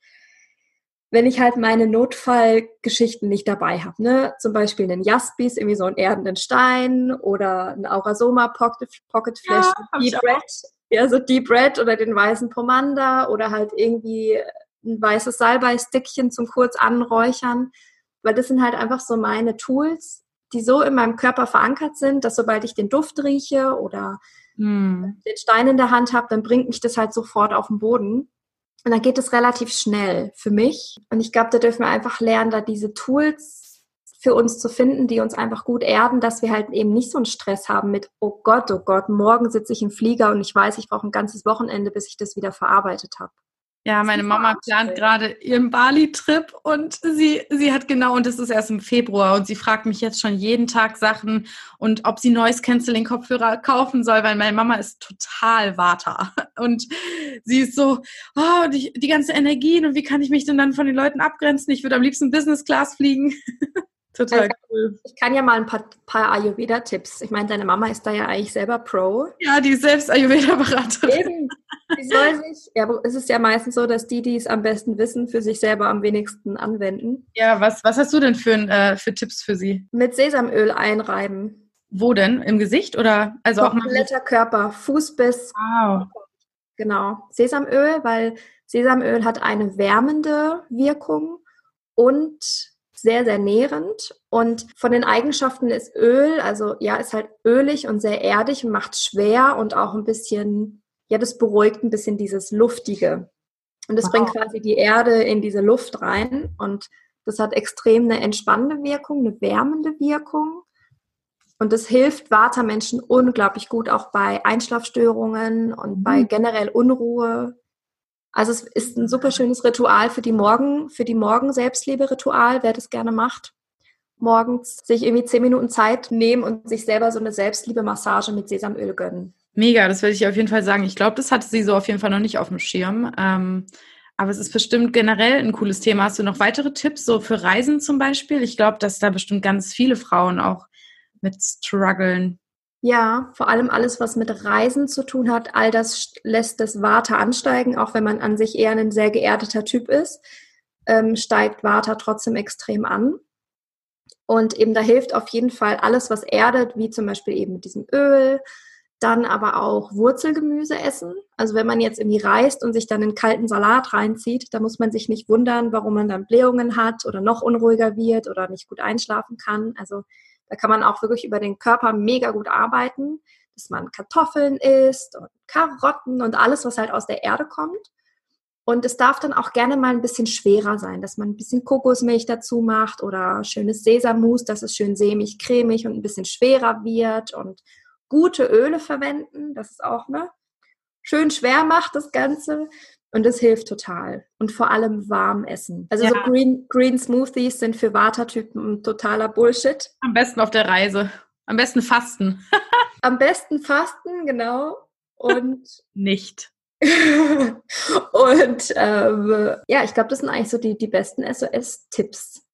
wenn ich halt meine Notfallgeschichten nicht dabei habe, ne? Zum Beispiel einen Jaspis, irgendwie so einen erdenden Stein oder ein Aurasoma Pocket, Pocket Flash ja, Deep Red, ja, so Deep Red oder den weißen Pomander oder halt irgendwie ein weißes Salbei-Stickchen zum kurz anräuchern, weil das sind halt einfach so meine Tools, die so in meinem Körper verankert sind, dass sobald ich den Duft rieche oder hm. den Stein in der Hand habe, dann bringt mich das halt sofort auf den Boden. Und dann geht es relativ schnell für mich. Und ich glaube, da dürfen wir einfach lernen, da diese Tools für uns zu finden, die uns einfach gut erden, dass wir halt eben nicht so einen Stress haben mit, oh Gott, oh Gott, morgen sitze ich im Flieger und ich weiß, ich brauche ein ganzes Wochenende, bis ich das wieder verarbeitet habe. Ja, meine Mama plant gerade ihren Bali-Trip und sie, sie hat genau, und das ist erst im Februar, und sie fragt mich jetzt schon jeden Tag Sachen und ob sie Noise Canceling Kopfhörer kaufen soll, weil meine Mama ist total Vata. Und sie ist so, oh, die, die ganze Energien und wie kann ich mich denn dann von den Leuten abgrenzen? Ich würde am liebsten Business Class fliegen. Total also, cool. Ich kann ja mal ein paar, paar Ayurveda-Tipps. Ich meine, deine Mama ist da ja eigentlich selber Pro. Ja, die ist selbst Ayurveda-Beraterin. Eben. Die soll sich, ja, es ist ja meistens so, dass die, die es am besten wissen, für sich selber am wenigsten anwenden. Ja, was, was hast du denn für, äh, für Tipps für sie? Mit Sesamöl einreiben. Wo denn? Im Gesicht oder also auch Kompletter Körper, Fuß bis. Wow. Genau. Sesamöl, weil Sesamöl hat eine wärmende Wirkung und sehr, sehr nährend. Und von den Eigenschaften ist Öl, also ja, ist halt ölig und sehr erdig und macht schwer und auch ein bisschen, ja, das beruhigt ein bisschen dieses Luftige. Und das wow. bringt quasi die Erde in diese Luft rein und das hat extrem eine entspannende Wirkung, eine wärmende Wirkung. Und das hilft Vata-Menschen unglaublich gut, auch bei Einschlafstörungen und mhm. bei generell Unruhe. Also es ist ein super schönes Ritual für die Morgen, für die Morgen-Selbstliebe-Ritual, wer das gerne macht. Morgens sich irgendwie zehn Minuten Zeit nehmen und sich selber so eine Selbstliebe-Massage mit Sesamöl gönnen. Mega, das werde ich auf jeden Fall sagen. Ich glaube, das hatte sie so auf jeden Fall noch nicht auf dem Schirm. Ähm, aber es ist bestimmt generell ein cooles Thema. Hast du noch weitere Tipps, so für Reisen zum Beispiel? Ich glaube, dass da bestimmt ganz viele Frauen auch mit strugglen. Ja, vor allem alles, was mit Reisen zu tun hat, all das lässt das Vata ansteigen, auch wenn man an sich eher ein sehr geerdeter Typ ist, ähm, steigt Vata trotzdem extrem an. Und eben da hilft auf jeden Fall alles, was erdet, wie zum Beispiel eben mit diesem Öl, dann aber auch Wurzelgemüse essen. Also wenn man jetzt irgendwie reist und sich dann einen kalten Salat reinzieht, da muss man sich nicht wundern, warum man dann Blähungen hat oder noch unruhiger wird oder nicht gut einschlafen kann. Also da kann man auch wirklich über den Körper mega gut arbeiten, dass man Kartoffeln isst und Karotten und alles, was halt aus der Erde kommt. Und es darf dann auch gerne mal ein bisschen schwerer sein, dass man ein bisschen Kokosmilch dazu macht oder schönes Sesammus, dass es schön sämig, cremig und ein bisschen schwerer wird und gute Öle verwenden, das ist auch ne schön schwer macht das Ganze. Und das hilft total. Und vor allem warm essen. Also ja. so Green, Green Smoothies sind für Watertypen totaler Bullshit. Am besten auf der Reise. Am besten fasten. Am besten fasten, genau. Und nicht. und ähm, ja, ich glaube, das sind eigentlich so die, die besten SOS-Tipps.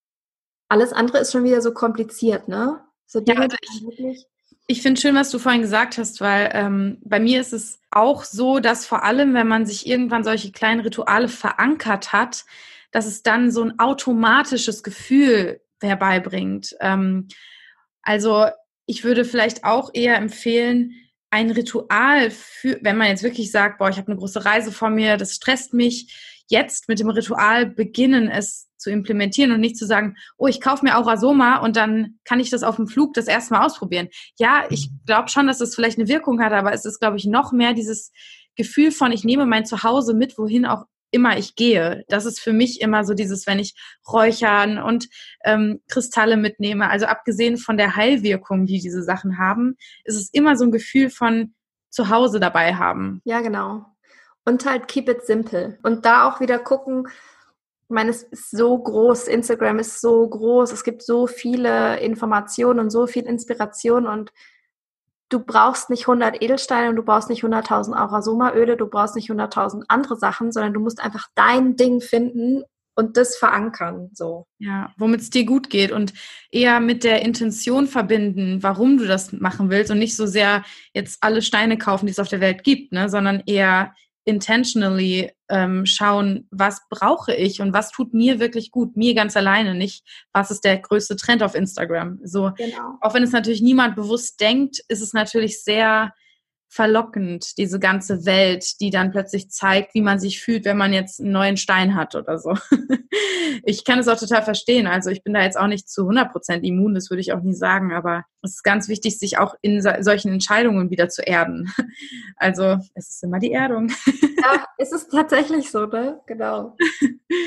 Alles andere ist schon wieder so kompliziert, ne? So Dinge, ja, also ich, wirklich ich finde schön, was du vorhin gesagt hast, weil ähm, bei mir ist es auch so, dass vor allem, wenn man sich irgendwann solche kleinen Rituale verankert hat, dass es dann so ein automatisches Gefühl herbeibringt. Ähm, also ich würde vielleicht auch eher empfehlen, ein Ritual für, wenn man jetzt wirklich sagt, boah, ich habe eine große Reise vor mir, das stresst mich, jetzt mit dem Ritual beginnen, es zu implementieren und nicht zu sagen, oh, ich kaufe mir auch Asoma und dann kann ich das auf dem Flug das erste Mal ausprobieren. Ja, ich glaube schon, dass das vielleicht eine Wirkung hat, aber es ist, glaube ich, noch mehr dieses Gefühl von, ich nehme mein Zuhause mit, wohin auch immer ich gehe. Das ist für mich immer so dieses, wenn ich Räuchern und ähm, Kristalle mitnehme, also abgesehen von der Heilwirkung, die diese Sachen haben, ist es immer so ein Gefühl von Zuhause dabei haben. Ja, genau. Und halt keep it simple. Und da auch wieder gucken, ich meine, es ist so groß, Instagram ist so groß, es gibt so viele Informationen und so viel Inspiration und du brauchst nicht 100 Edelsteine und du brauchst nicht 100.000 Aurasoma-Öle, du brauchst nicht 100.000 andere Sachen, sondern du musst einfach dein Ding finden und das verankern, so. Ja, womit es dir gut geht und eher mit der Intention verbinden, warum du das machen willst und nicht so sehr jetzt alle Steine kaufen, die es auf der Welt gibt, ne, sondern eher intentionally ähm, schauen, was brauche ich und was tut mir wirklich gut, mir ganz alleine, nicht was ist der größte Trend auf Instagram. So, genau. auch wenn es natürlich niemand bewusst denkt, ist es natürlich sehr verlockend, diese ganze Welt, die dann plötzlich zeigt, wie man sich fühlt, wenn man jetzt einen neuen Stein hat oder so. ich kann es auch total verstehen. Also ich bin da jetzt auch nicht zu 100% immun, das würde ich auch nie sagen, aber es ist ganz wichtig, sich auch in solchen Entscheidungen wieder zu erden. Also es ist immer die Erdung. ja, es ist tatsächlich so, ne? Genau.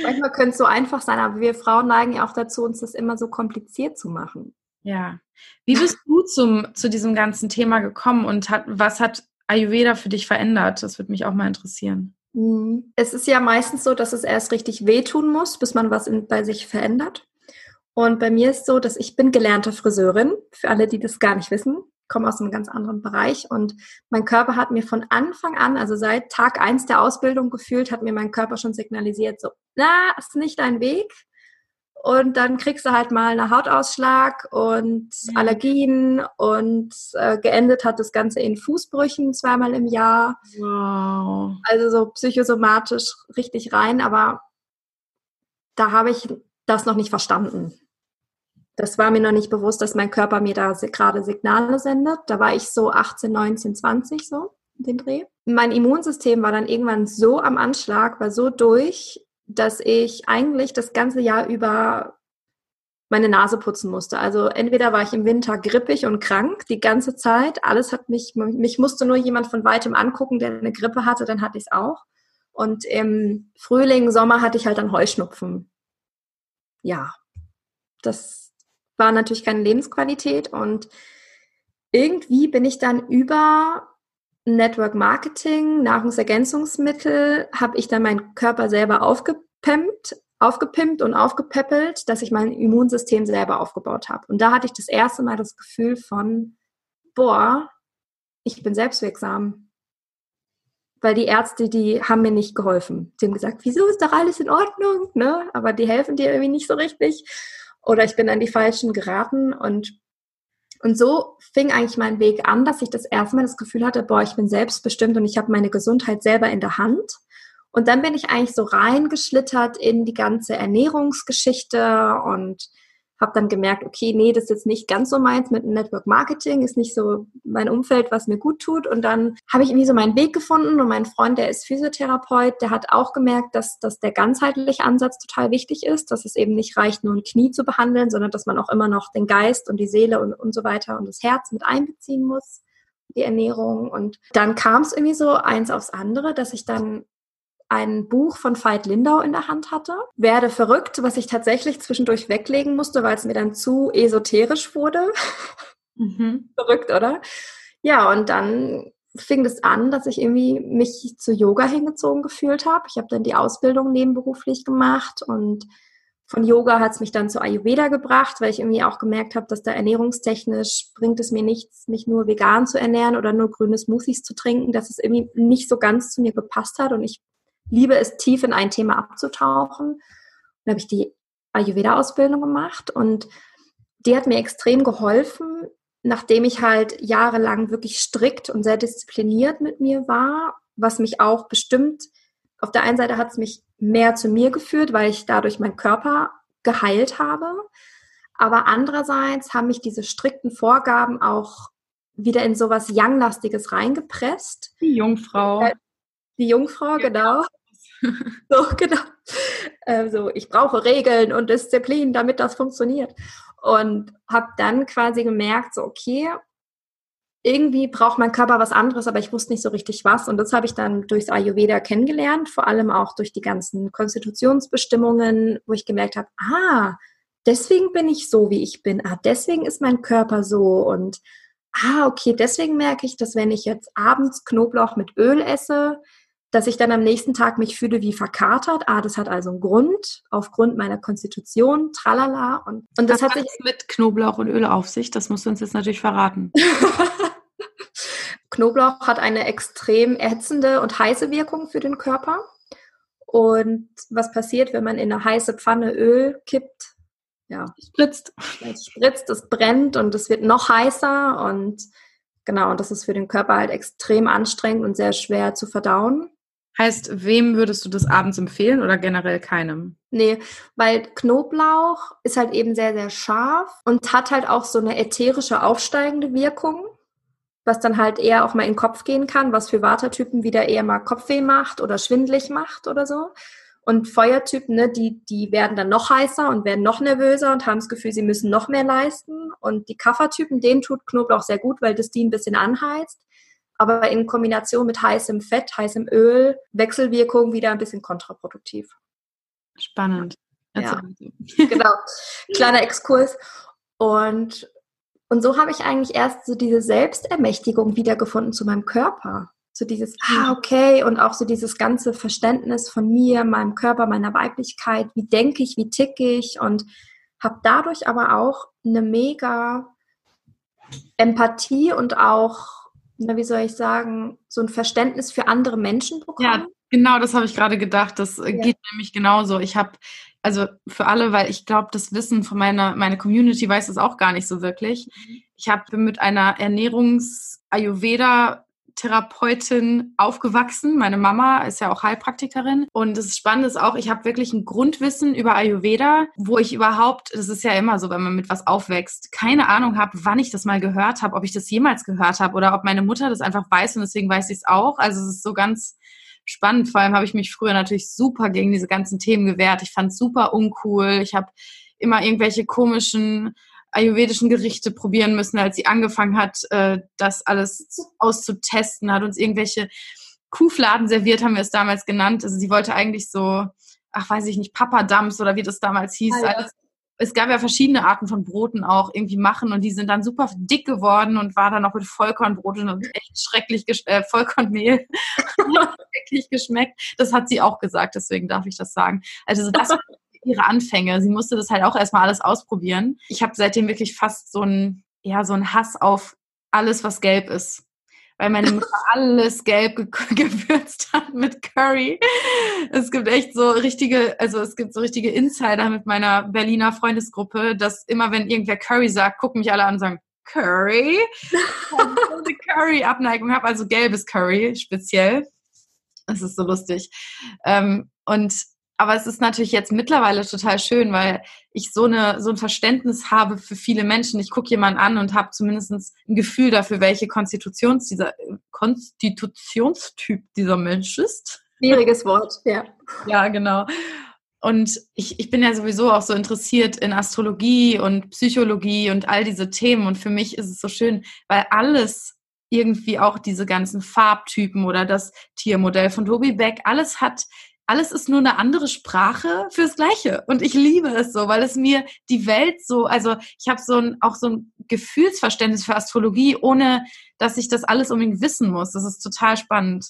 Manchmal könnte es so einfach sein, aber wir Frauen neigen ja auch dazu, uns das immer so kompliziert zu machen. Ja. Wie bist du zum, zu diesem ganzen Thema gekommen und hat, was hat Ayurveda für dich verändert? Das würde mich auch mal interessieren. Mhm. Es ist ja meistens so, dass es erst richtig wehtun muss, bis man was in, bei sich verändert. Und bei mir ist so, dass ich bin gelernte Friseurin, für alle, die das gar nicht wissen, komme aus einem ganz anderen Bereich und mein Körper hat mir von Anfang an, also seit Tag eins der Ausbildung gefühlt, hat mir mein Körper schon signalisiert, so, na, ist nicht dein Weg, und dann kriegst du halt mal einen Hautausschlag und Allergien und äh, geendet hat das Ganze in Fußbrüchen zweimal im Jahr. Wow. Also so psychosomatisch richtig rein, aber da habe ich das noch nicht verstanden. Das war mir noch nicht bewusst, dass mein Körper mir da gerade Signale sendet. Da war ich so 18, 19, 20 so, den Dreh. Mein Immunsystem war dann irgendwann so am Anschlag, war so durch, dass ich eigentlich das ganze Jahr über meine Nase putzen musste. Also entweder war ich im Winter grippig und krank die ganze Zeit. Alles hat mich, mich musste nur jemand von weitem angucken, der eine Grippe hatte, dann hatte ich es auch. Und im Frühling, Sommer hatte ich halt dann Heuschnupfen. Ja, das war natürlich keine Lebensqualität und irgendwie bin ich dann über Network Marketing, Nahrungsergänzungsmittel, habe ich dann meinen Körper selber aufgepimpt, aufgepimpt und aufgepäppelt, dass ich mein Immunsystem selber aufgebaut habe. Und da hatte ich das erste Mal das Gefühl von, boah, ich bin selbstwirksam. Weil die Ärzte, die haben mir nicht geholfen. Die haben gesagt, wieso ist doch alles in Ordnung, ne? Aber die helfen dir irgendwie nicht so richtig. Oder ich bin an die Falschen geraten und und so fing eigentlich mein Weg an, dass ich das erste Mal das Gefühl hatte, boah, ich bin selbstbestimmt und ich habe meine Gesundheit selber in der Hand. Und dann bin ich eigentlich so reingeschlittert in die ganze Ernährungsgeschichte und habe dann gemerkt, okay, nee, das ist jetzt nicht ganz so meins mit Network Marketing, ist nicht so mein Umfeld, was mir gut tut. Und dann habe ich irgendwie so meinen Weg gefunden und mein Freund, der ist Physiotherapeut, der hat auch gemerkt, dass, dass der ganzheitliche Ansatz total wichtig ist, dass es eben nicht reicht, nur ein Knie zu behandeln, sondern dass man auch immer noch den Geist und die Seele und, und so weiter und das Herz mit einbeziehen muss die Ernährung. Und dann kam es irgendwie so eins aufs andere, dass ich dann ein Buch von Veit Lindau in der Hand hatte. Werde verrückt, was ich tatsächlich zwischendurch weglegen musste, weil es mir dann zu esoterisch wurde. Mhm. verrückt, oder? Ja, und dann fing es das an, dass ich irgendwie mich zu Yoga hingezogen gefühlt habe. Ich habe dann die Ausbildung nebenberuflich gemacht und von Yoga hat es mich dann zu Ayurveda gebracht, weil ich irgendwie auch gemerkt habe, dass da ernährungstechnisch bringt es mir nichts, mich nur vegan zu ernähren oder nur grüne Smoothies zu trinken, dass es irgendwie nicht so ganz zu mir gepasst hat und ich liebe es, tief in ein Thema abzutauchen. Dann habe ich die Ayurveda-Ausbildung gemacht und die hat mir extrem geholfen, nachdem ich halt jahrelang wirklich strikt und sehr diszipliniert mit mir war, was mich auch bestimmt, auf der einen Seite hat es mich mehr zu mir geführt, weil ich dadurch meinen Körper geheilt habe. Aber andererseits haben mich diese strikten Vorgaben auch wieder in sowas Young-lastiges reingepresst. Die Jungfrau. Äh, die Jungfrau, genau. so, genau. Also ich brauche Regeln und Disziplin, damit das funktioniert. Und habe dann quasi gemerkt, so okay, irgendwie braucht mein Körper was anderes, aber ich wusste nicht so richtig was. Und das habe ich dann durchs Ayurveda kennengelernt, vor allem auch durch die ganzen Konstitutionsbestimmungen, wo ich gemerkt habe, ah, deswegen bin ich so, wie ich bin. Ah, deswegen ist mein Körper so. Und ah, okay, deswegen merke ich, dass wenn ich jetzt abends Knoblauch mit Öl esse, dass ich dann am nächsten Tag mich fühle wie verkatert. Ah, das hat also einen Grund, aufgrund meiner Konstitution, tralala. Und, und das, das hat sich mit Knoblauch und Öl auf sich. Das musst du uns jetzt natürlich verraten. Knoblauch hat eine extrem ätzende und heiße Wirkung für den Körper. Und was passiert, wenn man in eine heiße Pfanne Öl kippt? Ja, es spritzt. Es spritzt, es brennt und es wird noch heißer und genau, und das ist für den Körper halt extrem anstrengend und sehr schwer zu verdauen. Heißt, wem würdest du das abends empfehlen oder generell keinem? Nee, weil Knoblauch ist halt eben sehr, sehr scharf und hat halt auch so eine ätherische aufsteigende Wirkung, was dann halt eher auch mal in den Kopf gehen kann, was für Watertypen wieder eher mal Kopfweh macht oder schwindlig macht oder so. Und Feuertypen, ne, die, die werden dann noch heißer und werden noch nervöser und haben das Gefühl, sie müssen noch mehr leisten. Und die Kaffertypen, denen tut Knoblauch sehr gut, weil das die ein bisschen anheizt aber in Kombination mit heißem Fett, heißem Öl, Wechselwirkung wieder ein bisschen kontraproduktiv. Spannend. Ja. genau. Kleiner Exkurs. Und, und so habe ich eigentlich erst so diese Selbstermächtigung wiedergefunden zu meinem Körper. So dieses, ah, okay, und auch so dieses ganze Verständnis von mir, meinem Körper, meiner Weiblichkeit, wie denke ich, wie ticke ich und habe dadurch aber auch eine mega Empathie und auch na, wie soll ich sagen, so ein Verständnis für andere Menschen bekommen. Ja, genau, das habe ich gerade gedacht. Das äh, ja. geht nämlich genauso. Ich habe, also für alle, weil ich glaube, das Wissen von meiner meine Community weiß das auch gar nicht so wirklich. Mhm. Ich habe mit einer Ernährungs-Ayurveda Therapeutin aufgewachsen. Meine Mama ist ja auch Heilpraktikerin. Und das Spannende ist auch, ich habe wirklich ein Grundwissen über Ayurveda, wo ich überhaupt, das ist ja immer so, wenn man mit was aufwächst, keine Ahnung habe, wann ich das mal gehört habe, ob ich das jemals gehört habe oder ob meine Mutter das einfach weiß und deswegen weiß ich es auch. Also es ist so ganz spannend. Vor allem habe ich mich früher natürlich super gegen diese ganzen Themen gewehrt. Ich fand es super uncool. Ich habe immer irgendwelche komischen ayurvedischen Gerichte probieren müssen, als sie angefangen hat, äh, das alles auszutesten, hat uns irgendwelche Kuhfladen serviert, haben wir es damals genannt. Also sie wollte eigentlich so, ach weiß ich nicht, Papadams oder wie das damals hieß, ah, ja. alles es gab ja verschiedene Arten von Broten auch irgendwie machen und die sind dann super dick geworden und war dann auch mit Vollkornbrot und echt schrecklich äh, Vollkornmehl schrecklich geschmeckt. Das hat sie auch gesagt, deswegen darf ich das sagen. Also das ihre Anfänge. Sie musste das halt auch erstmal alles ausprobieren. Ich habe seitdem wirklich fast so ein ja so Hass auf alles, was gelb ist weil meine Mutter alles gelb ge gewürzt hat mit Curry. Es gibt echt so richtige, also es gibt so richtige Insider mit meiner Berliner Freundesgruppe, dass immer wenn irgendwer Curry sagt, gucken mich alle an und sagen, Curry? Ich eine Curry-Abneigung habe, also gelbes Curry speziell. Das ist so lustig. Ähm, und aber es ist natürlich jetzt mittlerweile total schön, weil ich so, eine, so ein Verständnis habe für viele Menschen. Ich gucke jemanden an und habe zumindest ein Gefühl dafür, welche Konstitutions dieser, Konstitutionstyp dieser Mensch ist. Schwieriges Wort, ja. Ja, genau. Und ich, ich bin ja sowieso auch so interessiert in Astrologie und Psychologie und all diese Themen. Und für mich ist es so schön, weil alles irgendwie auch diese ganzen Farbtypen oder das Tiermodell von Tobi Beck, alles hat alles ist nur eine andere Sprache fürs Gleiche. Und ich liebe es so, weil es mir die Welt so, also ich habe so ein, auch so ein Gefühlsverständnis für Astrologie, ohne dass ich das alles unbedingt wissen muss. Das ist total spannend.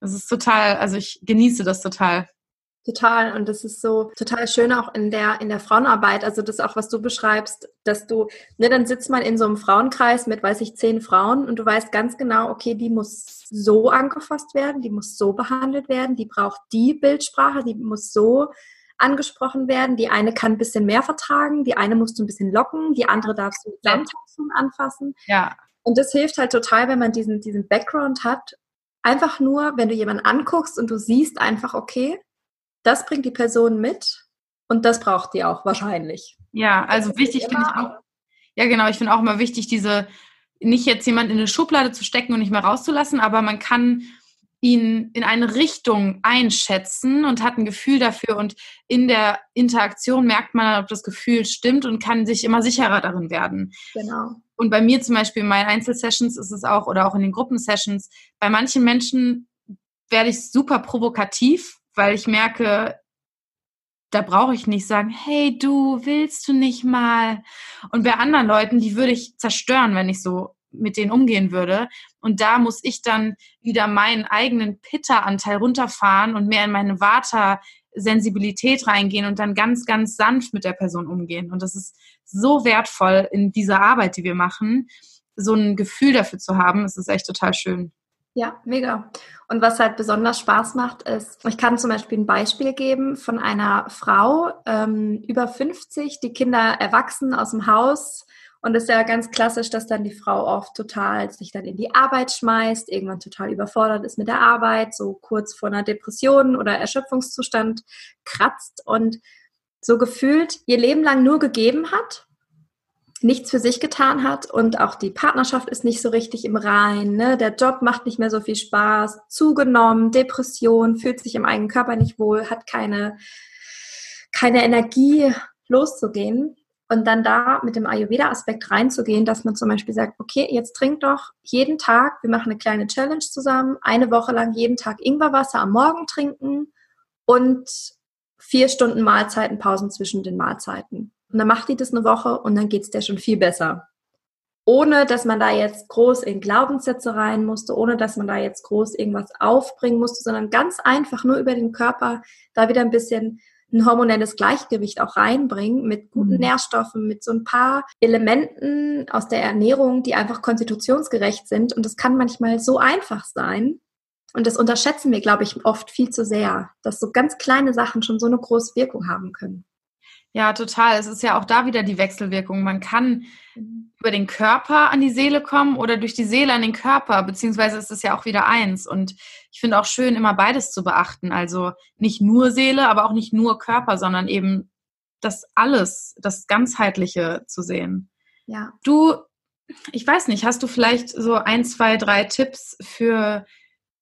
Das ist total, also ich genieße das total. Total. Und das ist so total schön auch in der, in der Frauenarbeit. Also das auch, was du beschreibst, dass du, ne, dann sitzt man in so einem Frauenkreis mit, weiß ich, zehn Frauen und du weißt ganz genau, okay, die muss so angefasst werden, die muss so behandelt werden, die braucht die Bildsprache, die muss so angesprochen werden. Die eine kann ein bisschen mehr vertragen, die eine musst du ein bisschen locken, die andere darfst du mit anfassen. Ja. Und das hilft halt total, wenn man diesen, diesen Background hat. Einfach nur, wenn du jemanden anguckst und du siehst einfach, okay, das bringt die Person mit und das braucht die auch wahrscheinlich. Ja, also wichtig finde ich auch. Ja, genau, ich finde auch immer wichtig, diese nicht jetzt jemand in eine Schublade zu stecken und nicht mehr rauszulassen, aber man kann ihn in eine Richtung einschätzen und hat ein Gefühl dafür und in der Interaktion merkt man, ob das Gefühl stimmt und kann sich immer sicherer darin werden. Genau. Und bei mir zum Beispiel in meinen Einzelsessions ist es auch oder auch in den Gruppensessions, bei manchen Menschen werde ich super provokativ weil ich merke, da brauche ich nicht sagen, hey du, willst du nicht mal? Und bei anderen Leuten, die würde ich zerstören, wenn ich so mit denen umgehen würde. Und da muss ich dann wieder meinen eigenen Pitta-Anteil runterfahren und mehr in meine Vata-Sensibilität reingehen und dann ganz, ganz sanft mit der Person umgehen. Und das ist so wertvoll in dieser Arbeit, die wir machen, so ein Gefühl dafür zu haben. Es ist echt total schön. Ja, mega. Und was halt besonders Spaß macht, ist, ich kann zum Beispiel ein Beispiel geben von einer Frau ähm, über 50, die Kinder erwachsen aus dem Haus. Und es ist ja ganz klassisch, dass dann die Frau oft total sich dann in die Arbeit schmeißt, irgendwann total überfordert ist mit der Arbeit, so kurz vor einer Depression oder Erschöpfungszustand kratzt und so gefühlt ihr Leben lang nur gegeben hat nichts für sich getan hat und auch die Partnerschaft ist nicht so richtig im Rein, ne? der Job macht nicht mehr so viel Spaß, zugenommen, Depression, fühlt sich im eigenen Körper nicht wohl, hat keine, keine Energie loszugehen und dann da mit dem Ayurveda-Aspekt reinzugehen, dass man zum Beispiel sagt, okay, jetzt trink doch jeden Tag, wir machen eine kleine Challenge zusammen, eine Woche lang jeden Tag Ingwerwasser am Morgen trinken und vier Stunden Mahlzeitenpausen zwischen den Mahlzeiten. Und dann macht die das eine Woche und dann geht es der schon viel besser. Ohne dass man da jetzt groß in Glaubenssätze rein musste, ohne dass man da jetzt groß irgendwas aufbringen musste, sondern ganz einfach nur über den Körper da wieder ein bisschen ein hormonelles Gleichgewicht auch reinbringen mit guten mhm. Nährstoffen, mit so ein paar Elementen aus der Ernährung, die einfach konstitutionsgerecht sind. Und das kann manchmal so einfach sein. Und das unterschätzen wir, glaube ich, oft viel zu sehr, dass so ganz kleine Sachen schon so eine große Wirkung haben können. Ja, total. Es ist ja auch da wieder die Wechselwirkung. Man kann mhm. über den Körper an die Seele kommen oder durch die Seele an den Körper, beziehungsweise ist es ja auch wieder eins. Und ich finde auch schön, immer beides zu beachten. Also nicht nur Seele, aber auch nicht nur Körper, sondern eben das alles, das Ganzheitliche zu sehen. Ja. Du, ich weiß nicht, hast du vielleicht so ein, zwei, drei Tipps für,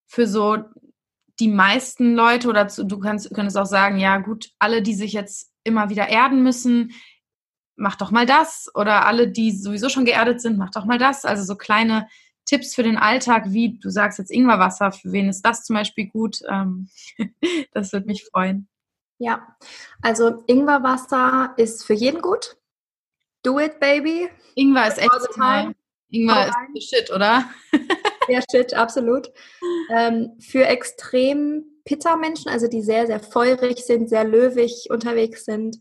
für so die meisten Leute oder zu, du kannst könntest auch sagen, ja gut, alle, die sich jetzt immer wieder erden müssen, mach doch mal das. Oder alle, die sowieso schon geerdet sind, mach doch mal das. Also so kleine Tipps für den Alltag, wie du sagst jetzt Ingwerwasser, für wen ist das zum Beispiel gut? Ähm, das würde mich freuen. Ja, also Ingwerwasser ist für jeden gut. Do it, baby. Ingwer ist echt. Ingwer ist shit, oder? Der Shit, absolut. Ähm, für extrem Pitta-Menschen, also die sehr, sehr feurig sind, sehr löwig unterwegs sind,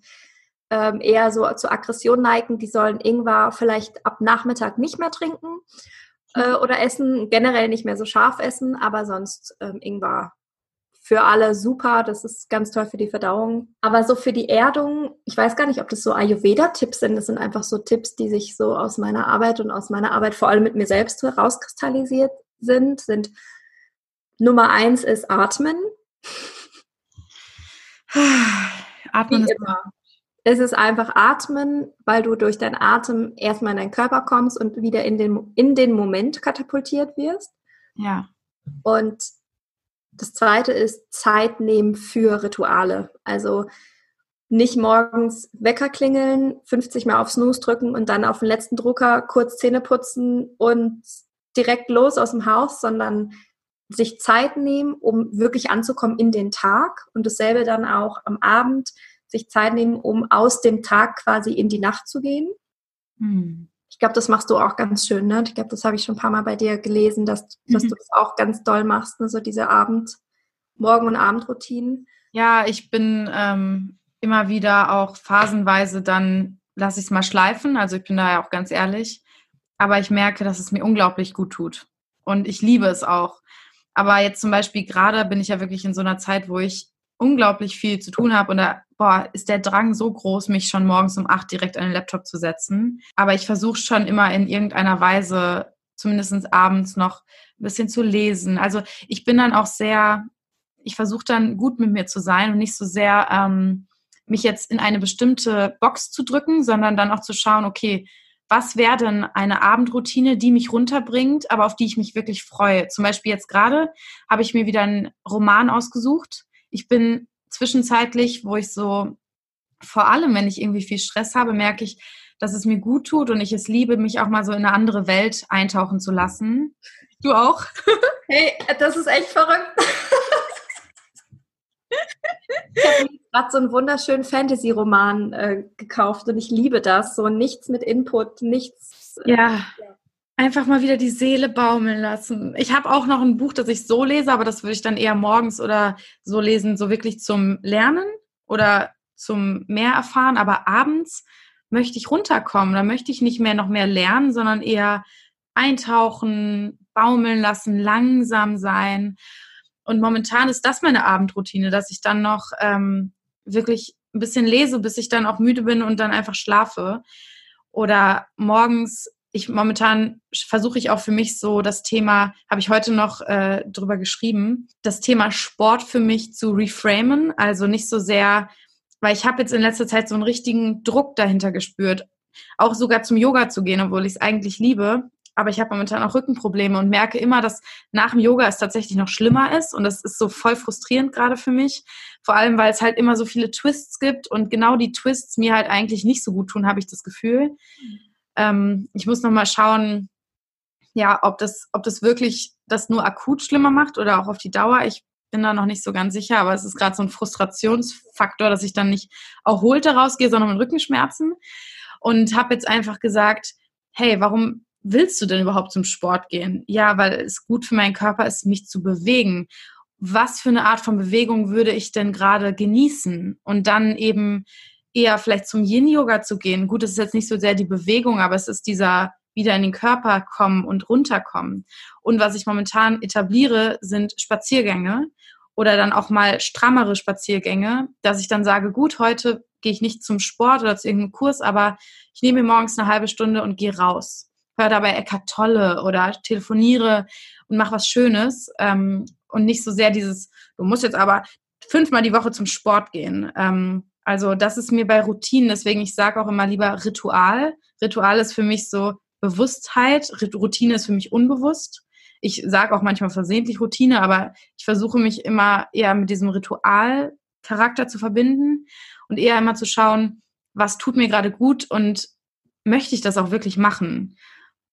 ähm, eher so zu Aggression neigen, die sollen Ingwer vielleicht ab Nachmittag nicht mehr trinken äh, oder essen, generell nicht mehr so scharf essen, aber sonst ähm, Ingwer für alle super, das ist ganz toll für die Verdauung. Aber so für die Erdung, ich weiß gar nicht, ob das so Ayurveda-Tipps sind, das sind einfach so Tipps, die sich so aus meiner Arbeit und aus meiner Arbeit vor allem mit mir selbst herauskristallisiert sind, sind Nummer eins ist Atmen. Atmen Wie ist immer. Es ist einfach Atmen, weil du durch deinen Atem erstmal in deinen Körper kommst und wieder in den, in den Moment katapultiert wirst. Ja. Und das zweite ist Zeit nehmen für Rituale. Also nicht morgens Wecker klingeln, 50 Mal auf Snooze drücken und dann auf den letzten Drucker kurz Zähne putzen und direkt los aus dem Haus, sondern sich Zeit nehmen, um wirklich anzukommen in den Tag und dasselbe dann auch am Abend sich Zeit nehmen, um aus dem Tag quasi in die Nacht zu gehen. Hm. Ich glaube, das machst du auch ganz schön, ne? Ich glaube, das habe ich schon ein paar Mal bei dir gelesen, dass, dass mhm. du das auch ganz doll machst, ne? so diese Abend-, Morgen- und Abendroutinen. Ja, ich bin ähm, immer wieder auch phasenweise dann, lasse ich es mal schleifen, also ich bin da ja auch ganz ehrlich, aber ich merke, dass es mir unglaublich gut tut und ich liebe es auch. Aber jetzt zum Beispiel gerade bin ich ja wirklich in so einer Zeit, wo ich unglaublich viel zu tun habe und da boah, ist der Drang so groß, mich schon morgens um acht direkt an den Laptop zu setzen. Aber ich versuche schon immer in irgendeiner Weise, zumindest abends noch ein bisschen zu lesen. Also ich bin dann auch sehr, ich versuche dann gut mit mir zu sein und nicht so sehr ähm, mich jetzt in eine bestimmte Box zu drücken, sondern dann auch zu schauen, okay, was wäre denn eine Abendroutine, die mich runterbringt, aber auf die ich mich wirklich freue. Zum Beispiel jetzt gerade habe ich mir wieder einen Roman ausgesucht. Ich bin zwischenzeitlich, wo ich so, vor allem wenn ich irgendwie viel Stress habe, merke ich, dass es mir gut tut und ich es liebe, mich auch mal so in eine andere Welt eintauchen zu lassen. Du auch? Hey, das ist echt verrückt. ich habe gerade so einen wunderschönen Fantasy-Roman äh, gekauft und ich liebe das. So nichts mit Input, nichts. Äh, ja. ja. Einfach mal wieder die Seele baumeln lassen. Ich habe auch noch ein Buch, das ich so lese, aber das würde ich dann eher morgens oder so lesen, so wirklich zum Lernen oder zum mehr erfahren. Aber abends möchte ich runterkommen. Da möchte ich nicht mehr noch mehr lernen, sondern eher eintauchen, baumeln lassen, langsam sein. Und momentan ist das meine Abendroutine, dass ich dann noch ähm, wirklich ein bisschen lese, bis ich dann auch müde bin und dann einfach schlafe. Oder morgens ich momentan versuche ich auch für mich so das Thema, habe ich heute noch äh, drüber geschrieben, das Thema Sport für mich zu reframen. Also nicht so sehr, weil ich habe jetzt in letzter Zeit so einen richtigen Druck dahinter gespürt, auch sogar zum Yoga zu gehen, obwohl ich es eigentlich liebe. Aber ich habe momentan auch Rückenprobleme und merke immer, dass nach dem Yoga es tatsächlich noch schlimmer ist. Und das ist so voll frustrierend gerade für mich. Vor allem, weil es halt immer so viele Twists gibt und genau die Twists mir halt eigentlich nicht so gut tun, habe ich das Gefühl. Mhm ähm, ich muss nochmal schauen, ja, ob das, ob das wirklich das nur akut schlimmer macht oder auch auf die Dauer. Ich bin da noch nicht so ganz sicher, aber es ist gerade so ein Frustrationsfaktor, dass ich dann nicht erholt daraus gehe, sondern mit Rückenschmerzen. Und habe jetzt einfach gesagt, hey, warum willst du denn überhaupt zum Sport gehen? Ja, weil es gut für meinen Körper ist, mich zu bewegen. Was für eine Art von Bewegung würde ich denn gerade genießen? Und dann eben eher vielleicht zum Yin-Yoga zu gehen. Gut, es ist jetzt nicht so sehr die Bewegung, aber es ist dieser wieder in den Körper kommen und runterkommen. Und was ich momentan etabliere, sind Spaziergänge oder dann auch mal strammere Spaziergänge, dass ich dann sage, gut, heute gehe ich nicht zum Sport oder zu irgendeinem Kurs, aber ich nehme mir morgens eine halbe Stunde und gehe raus. Hör dabei Eckart Tolle oder telefoniere und mach was Schönes ähm, und nicht so sehr dieses, du musst jetzt aber fünfmal die Woche zum Sport gehen. Ähm, also das ist mir bei Routinen, deswegen ich sage auch immer lieber Ritual. Ritual ist für mich so Bewusstheit, Routine ist für mich unbewusst. ich sage auch manchmal versehentlich Routine, aber ich versuche mich immer eher mit diesem Ritualcharakter zu verbinden und eher immer zu schauen, was tut mir gerade gut und möchte ich das auch wirklich machen.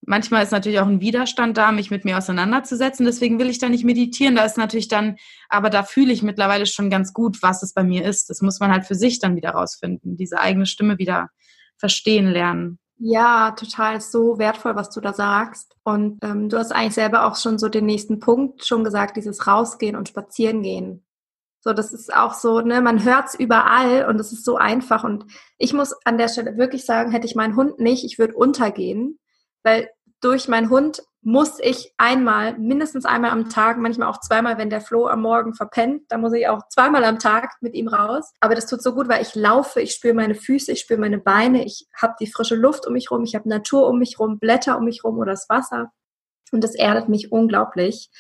Manchmal ist natürlich auch ein Widerstand da, mich mit mir auseinanderzusetzen. Deswegen will ich da nicht meditieren. Da ist natürlich dann, aber da fühle ich mittlerweile schon ganz gut, was es bei mir ist. Das muss man halt für sich dann wieder rausfinden, diese eigene Stimme wieder verstehen lernen. Ja, total so wertvoll, was du da sagst. Und ähm, du hast eigentlich selber auch schon so den nächsten Punkt schon gesagt, dieses Rausgehen und Spazierengehen. So, das ist auch so, ne, man hört's überall und es ist so einfach. Und ich muss an der Stelle wirklich sagen, hätte ich meinen Hund nicht, ich würde untergehen, weil durch meinen Hund muss ich einmal, mindestens einmal am Tag, manchmal auch zweimal, wenn der Flo am Morgen verpennt, da muss ich auch zweimal am Tag mit ihm raus. Aber das tut so gut, weil ich laufe, ich spüre meine Füße, ich spüre meine Beine, ich habe die frische Luft um mich rum, ich habe Natur um mich rum, Blätter um mich rum oder das Wasser. Und das erdet mich unglaublich.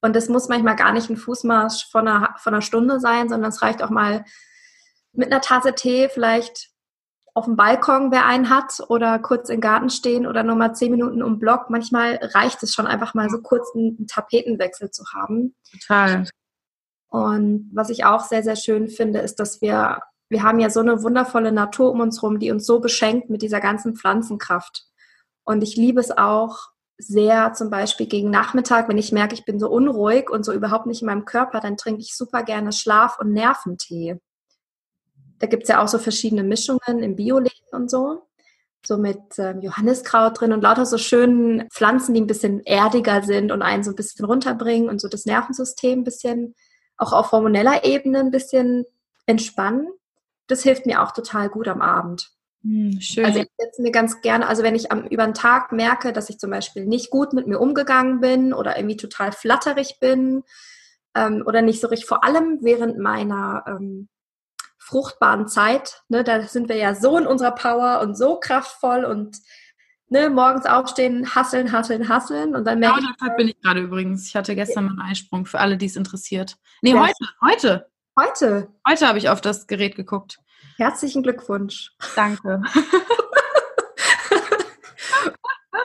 Und das muss manchmal gar nicht ein Fußmarsch von einer, von einer Stunde sein, sondern es reicht auch mal mit einer Tasse Tee vielleicht auf dem Balkon, wer einen hat, oder kurz im Garten stehen oder nur mal zehn Minuten um Block. Manchmal reicht es schon einfach mal so kurz einen Tapetenwechsel zu haben. Total. Und was ich auch sehr, sehr schön finde, ist, dass wir, wir haben ja so eine wundervolle Natur um uns herum, die uns so beschenkt mit dieser ganzen Pflanzenkraft. Und ich liebe es auch sehr, zum Beispiel gegen Nachmittag, wenn ich merke, ich bin so unruhig und so überhaupt nicht in meinem Körper, dann trinke ich super gerne Schlaf- und Nerventee. Da gibt es ja auch so verschiedene Mischungen im Bioleben und so. So mit ähm, Johanniskraut drin und lauter so schönen Pflanzen, die ein bisschen erdiger sind und einen so ein bisschen runterbringen und so das Nervensystem ein bisschen auch auf hormoneller Ebene ein bisschen entspannen. Das hilft mir auch total gut am Abend. Hm, schön. Also ich setze mir ganz gerne, also wenn ich am, über den Tag merke, dass ich zum Beispiel nicht gut mit mir umgegangen bin oder irgendwie total flatterig bin ähm, oder nicht so richtig, vor allem während meiner ähm, fruchtbaren Zeit. Ne, da sind wir ja so in unserer Power und so kraftvoll und ne, morgens aufstehen, hasseln, hasseln, hasseln und dann merke genau, ich. bin ich gerade übrigens. Ich hatte gestern einen Eisprung für alle, die es interessiert. Nee, ja. heute, heute. Heute. Heute habe ich auf das Gerät geguckt. Herzlichen Glückwunsch. Danke.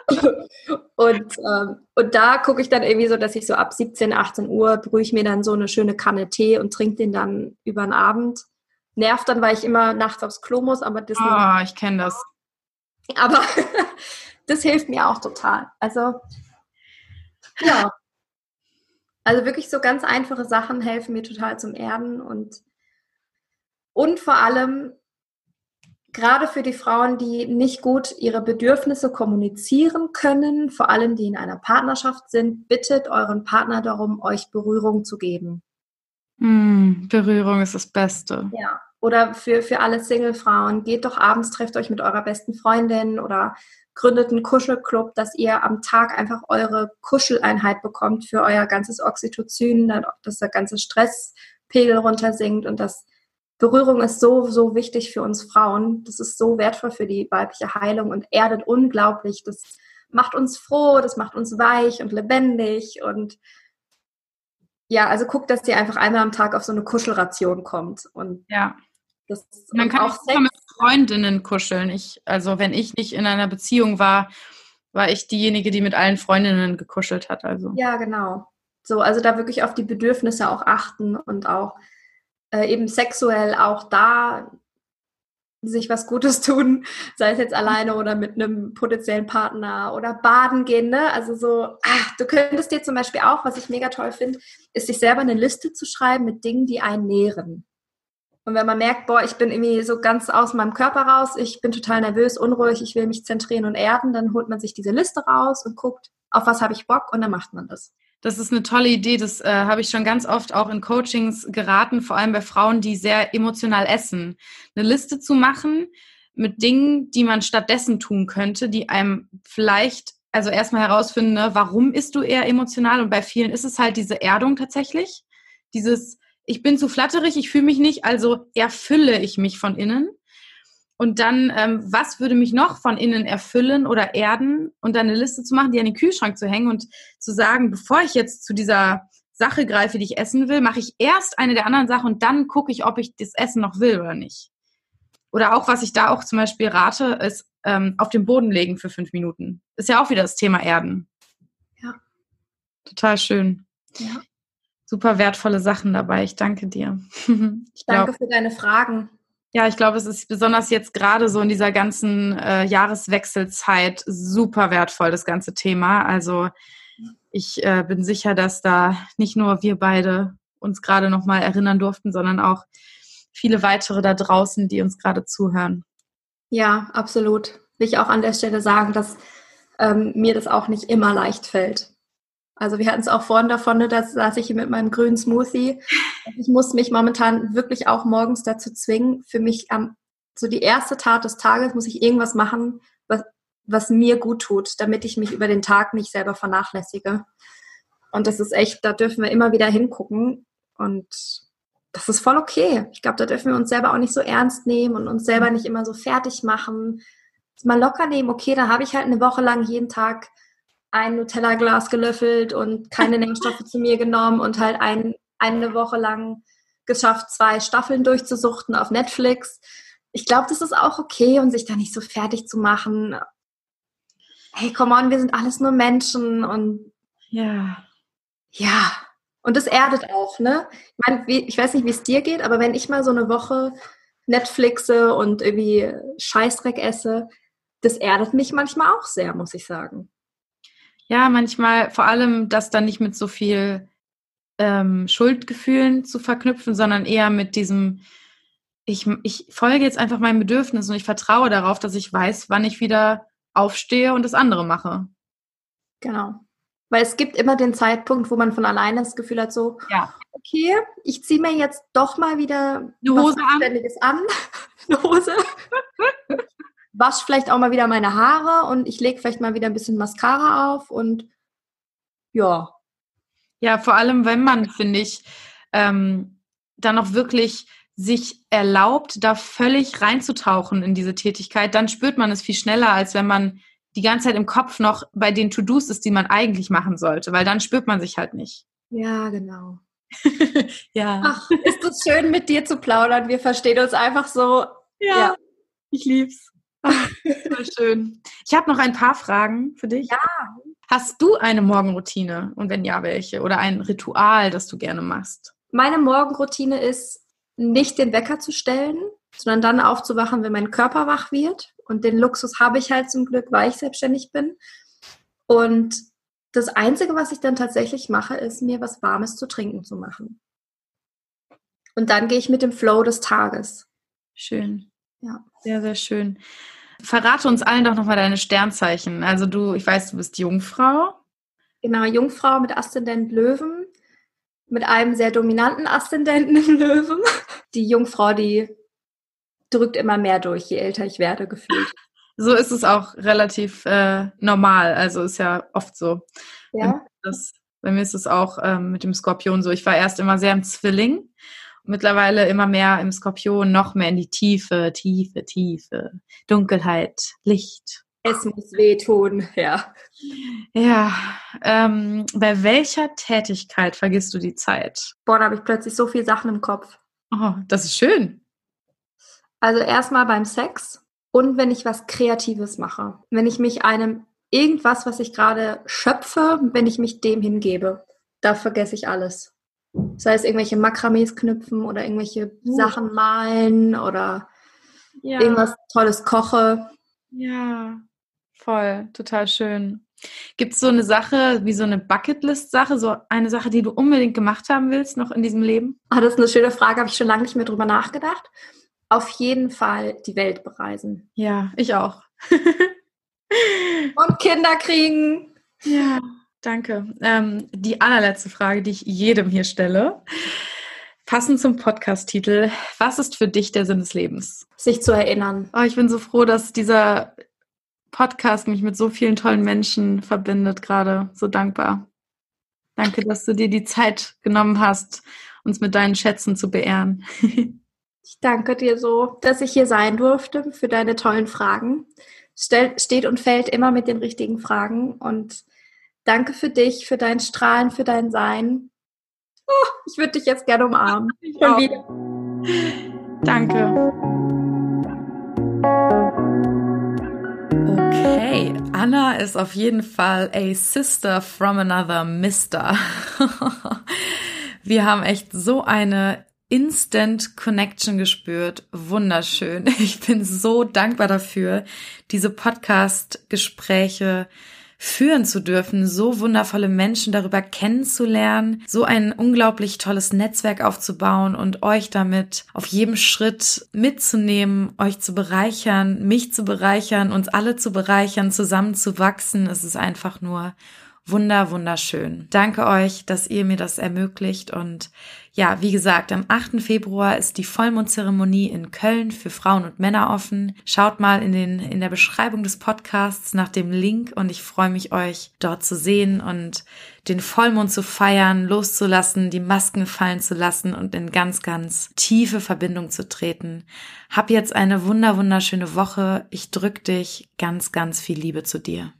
und, ähm, und da gucke ich dann irgendwie so, dass ich so ab 17, 18 Uhr brühe ich mir dann so eine schöne Kanne Tee und trinke den dann über den Abend nervt dann, weil ich immer nachts aufs Klo muss, aber das. Ah, ich kenne das. Aber das hilft mir auch total. Also, ja. Also wirklich so ganz einfache Sachen helfen mir total zum Erden und, und vor allem gerade für die Frauen, die nicht gut ihre Bedürfnisse kommunizieren können, vor allem die in einer Partnerschaft sind, bittet euren Partner darum, euch Berührung zu geben. Mm, Berührung ist das Beste. Ja, oder für, für alle Single-Frauen, geht doch abends, trefft euch mit eurer besten Freundin oder gründet einen Kuschelclub, dass ihr am Tag einfach eure Kuscheleinheit bekommt für euer ganzes Oxytocin, dass der ganze Stresspegel runtersinkt und das Berührung ist so, so wichtig für uns Frauen. Das ist so wertvoll für die weibliche Heilung und erdet unglaublich. Das macht uns froh, das macht uns weich und lebendig und ja, also guckt, dass ihr einfach einmal am Tag auf so eine Kuschelration kommt und ja. Das, Man kann auch Sex. mit Freundinnen kuscheln. Ich, also wenn ich nicht in einer Beziehung war, war ich diejenige, die mit allen Freundinnen gekuschelt hat. Also. Ja, genau. So, also da wirklich auf die Bedürfnisse auch achten und auch äh, eben sexuell auch da sich was Gutes tun, sei es jetzt alleine oder mit einem potenziellen Partner oder baden gehen, ne? Also so, ach, du könntest dir zum Beispiel auch, was ich mega toll finde, ist sich selber eine Liste zu schreiben mit Dingen, die einen nähren. Und wenn man merkt, boah, ich bin irgendwie so ganz aus meinem Körper raus, ich bin total nervös, unruhig, ich will mich zentrieren und erden, dann holt man sich diese Liste raus und guckt, auf was habe ich Bock und dann macht man das. Das ist eine tolle Idee. Das äh, habe ich schon ganz oft auch in Coachings geraten, vor allem bei Frauen, die sehr emotional essen. Eine Liste zu machen mit Dingen, die man stattdessen tun könnte, die einem vielleicht, also erstmal herausfinden, ne, warum isst du eher emotional? Und bei vielen ist es halt diese Erdung tatsächlich. Dieses, ich bin zu flatterig, ich fühle mich nicht, also erfülle ich mich von innen. Und dann, ähm, was würde mich noch von innen erfüllen oder erden? Und dann eine Liste zu machen, die an den Kühlschrank zu hängen und zu sagen, bevor ich jetzt zu dieser Sache greife, die ich essen will, mache ich erst eine der anderen Sachen und dann gucke ich, ob ich das Essen noch will oder nicht. Oder auch, was ich da auch zum Beispiel rate, ist ähm, auf den Boden legen für fünf Minuten. Ist ja auch wieder das Thema Erden. total schön. Ja. Super wertvolle Sachen dabei. Ich danke dir. ich danke glaub, für deine Fragen. Ja, ich glaube, es ist besonders jetzt gerade so in dieser ganzen äh, Jahreswechselzeit super wertvoll, das ganze Thema. Also ich äh, bin sicher, dass da nicht nur wir beide uns gerade nochmal erinnern durften, sondern auch viele weitere da draußen, die uns gerade zuhören. Ja, absolut. Will ich auch an der Stelle sagen, dass ähm, mir das auch nicht immer leicht fällt. Also wir hatten es auch vorhin davon, ne, da saß ich hier mit meinem grünen Smoothie. Ich muss mich momentan wirklich auch morgens dazu zwingen, für mich am, so die erste Tat des Tages muss ich irgendwas machen, was, was mir gut tut, damit ich mich über den Tag nicht selber vernachlässige. Und das ist echt, da dürfen wir immer wieder hingucken. Und das ist voll okay. Ich glaube, da dürfen wir uns selber auch nicht so ernst nehmen und uns selber nicht immer so fertig machen. Mal locker nehmen, okay, da habe ich halt eine Woche lang jeden Tag ein Nutella-Glas gelöffelt und keine Nährstoffe zu mir genommen und halt ein, eine Woche lang geschafft, zwei Staffeln durchzusuchten auf Netflix. Ich glaube, das ist auch okay und sich da nicht so fertig zu machen. Hey, come on, wir sind alles nur Menschen und ja. Ja. Und das erdet auch, ne? Ich meine, ich weiß nicht, wie es dir geht, aber wenn ich mal so eine Woche Netflixe und irgendwie Scheißdreck esse, das erdet mich manchmal auch sehr, muss ich sagen. Ja, manchmal vor allem das dann nicht mit so viel ähm, Schuldgefühlen zu verknüpfen, sondern eher mit diesem, ich, ich folge jetzt einfach meinem Bedürfnis und ich vertraue darauf, dass ich weiß, wann ich wieder aufstehe und das andere mache. Genau. Weil es gibt immer den Zeitpunkt, wo man von alleine das Gefühl hat, so, ja. okay, ich ziehe mir jetzt doch mal wieder eine Hose an. an. eine Hose. Wasche vielleicht auch mal wieder meine Haare und ich lege vielleicht mal wieder ein bisschen Mascara auf und ja. Ja, vor allem, wenn man, finde ich, ähm, dann auch wirklich sich erlaubt, da völlig reinzutauchen in diese Tätigkeit, dann spürt man es viel schneller, als wenn man die ganze Zeit im Kopf noch bei den To-Dos ist, die man eigentlich machen sollte, weil dann spürt man sich halt nicht. Ja, genau. ja. Ach, ist es schön, mit dir zu plaudern. Wir verstehen uns einfach so. Ja, ja. ich lieb's. Ach, schön. Ich habe noch ein paar Fragen für dich. Ja. Hast du eine Morgenroutine und wenn ja, welche? Oder ein Ritual, das du gerne machst? Meine Morgenroutine ist, nicht den Wecker zu stellen, sondern dann aufzuwachen, wenn mein Körper wach wird. Und den Luxus habe ich halt zum Glück, weil ich selbstständig bin. Und das Einzige, was ich dann tatsächlich mache, ist, mir was Warmes zu trinken zu machen. Und dann gehe ich mit dem Flow des Tages. Schön. Ja. Sehr, sehr schön. Verrate uns allen doch nochmal deine Sternzeichen. Also du, ich weiß, du bist Jungfrau. Genau, Jungfrau mit Aszendent Löwen, mit einem sehr dominanten Aszendenten im Löwen. Die Jungfrau, die drückt immer mehr durch, je älter ich werde, gefühlt. So ist es auch relativ äh, normal. Also ist ja oft so. Ja. Das, bei mir ist es auch ähm, mit dem Skorpion so. Ich war erst immer sehr im Zwilling mittlerweile immer mehr im Skorpion, noch mehr in die Tiefe, Tiefe, Tiefe, Dunkelheit, Licht. Es muss wehtun, ja. Ja, ähm, bei welcher Tätigkeit vergisst du die Zeit? Boah, da habe ich plötzlich so viele Sachen im Kopf. Oh, das ist schön. Also erstmal beim Sex und wenn ich was Kreatives mache. Wenn ich mich einem irgendwas, was ich gerade schöpfe, wenn ich mich dem hingebe, da vergesse ich alles. Sei es irgendwelche Makramees knüpfen oder irgendwelche uh. Sachen malen oder ja. irgendwas Tolles koche. Ja, voll, total schön. Gibt es so eine Sache, wie so eine Bucketlist-Sache, so eine Sache, die du unbedingt gemacht haben willst noch in diesem Leben? Ah, das ist eine schöne Frage, habe ich schon lange nicht mehr drüber nachgedacht. Auf jeden Fall die Welt bereisen. Ja, ich auch. Und Kinder kriegen. Ja. Danke. Ähm, die allerletzte Frage, die ich jedem hier stelle. Passend zum Podcast-Titel, was ist für dich der Sinn des Lebens? Sich zu erinnern. Oh, ich bin so froh, dass dieser Podcast mich mit so vielen tollen Menschen verbindet, gerade so dankbar. Danke, dass du dir die Zeit genommen hast, uns mit deinen Schätzen zu beehren. ich danke dir so, dass ich hier sein durfte für deine tollen Fragen. steht und fällt immer mit den richtigen Fragen und Danke für dich, für dein Strahlen, für dein Sein. Oh, ich würde dich jetzt gerne umarmen. Schon wieder. Danke. Okay. Anna ist auf jeden Fall a sister from another mister. Wir haben echt so eine Instant Connection gespürt. Wunderschön. Ich bin so dankbar dafür, diese Podcast-Gespräche führen zu dürfen, so wundervolle Menschen darüber kennenzulernen, so ein unglaublich tolles Netzwerk aufzubauen und euch damit auf jedem Schritt mitzunehmen, euch zu bereichern, mich zu bereichern, uns alle zu bereichern, zusammen zu wachsen. Es ist einfach nur wunder, wunderschön. Danke euch, dass ihr mir das ermöglicht und ja, wie gesagt, am 8. Februar ist die Vollmondzeremonie in Köln für Frauen und Männer offen. Schaut mal in den, in der Beschreibung des Podcasts nach dem Link und ich freue mich, euch dort zu sehen und den Vollmond zu feiern, loszulassen, die Masken fallen zu lassen und in ganz, ganz tiefe Verbindung zu treten. Hab jetzt eine wunder, wunderschöne Woche. Ich drück dich ganz, ganz viel Liebe zu dir.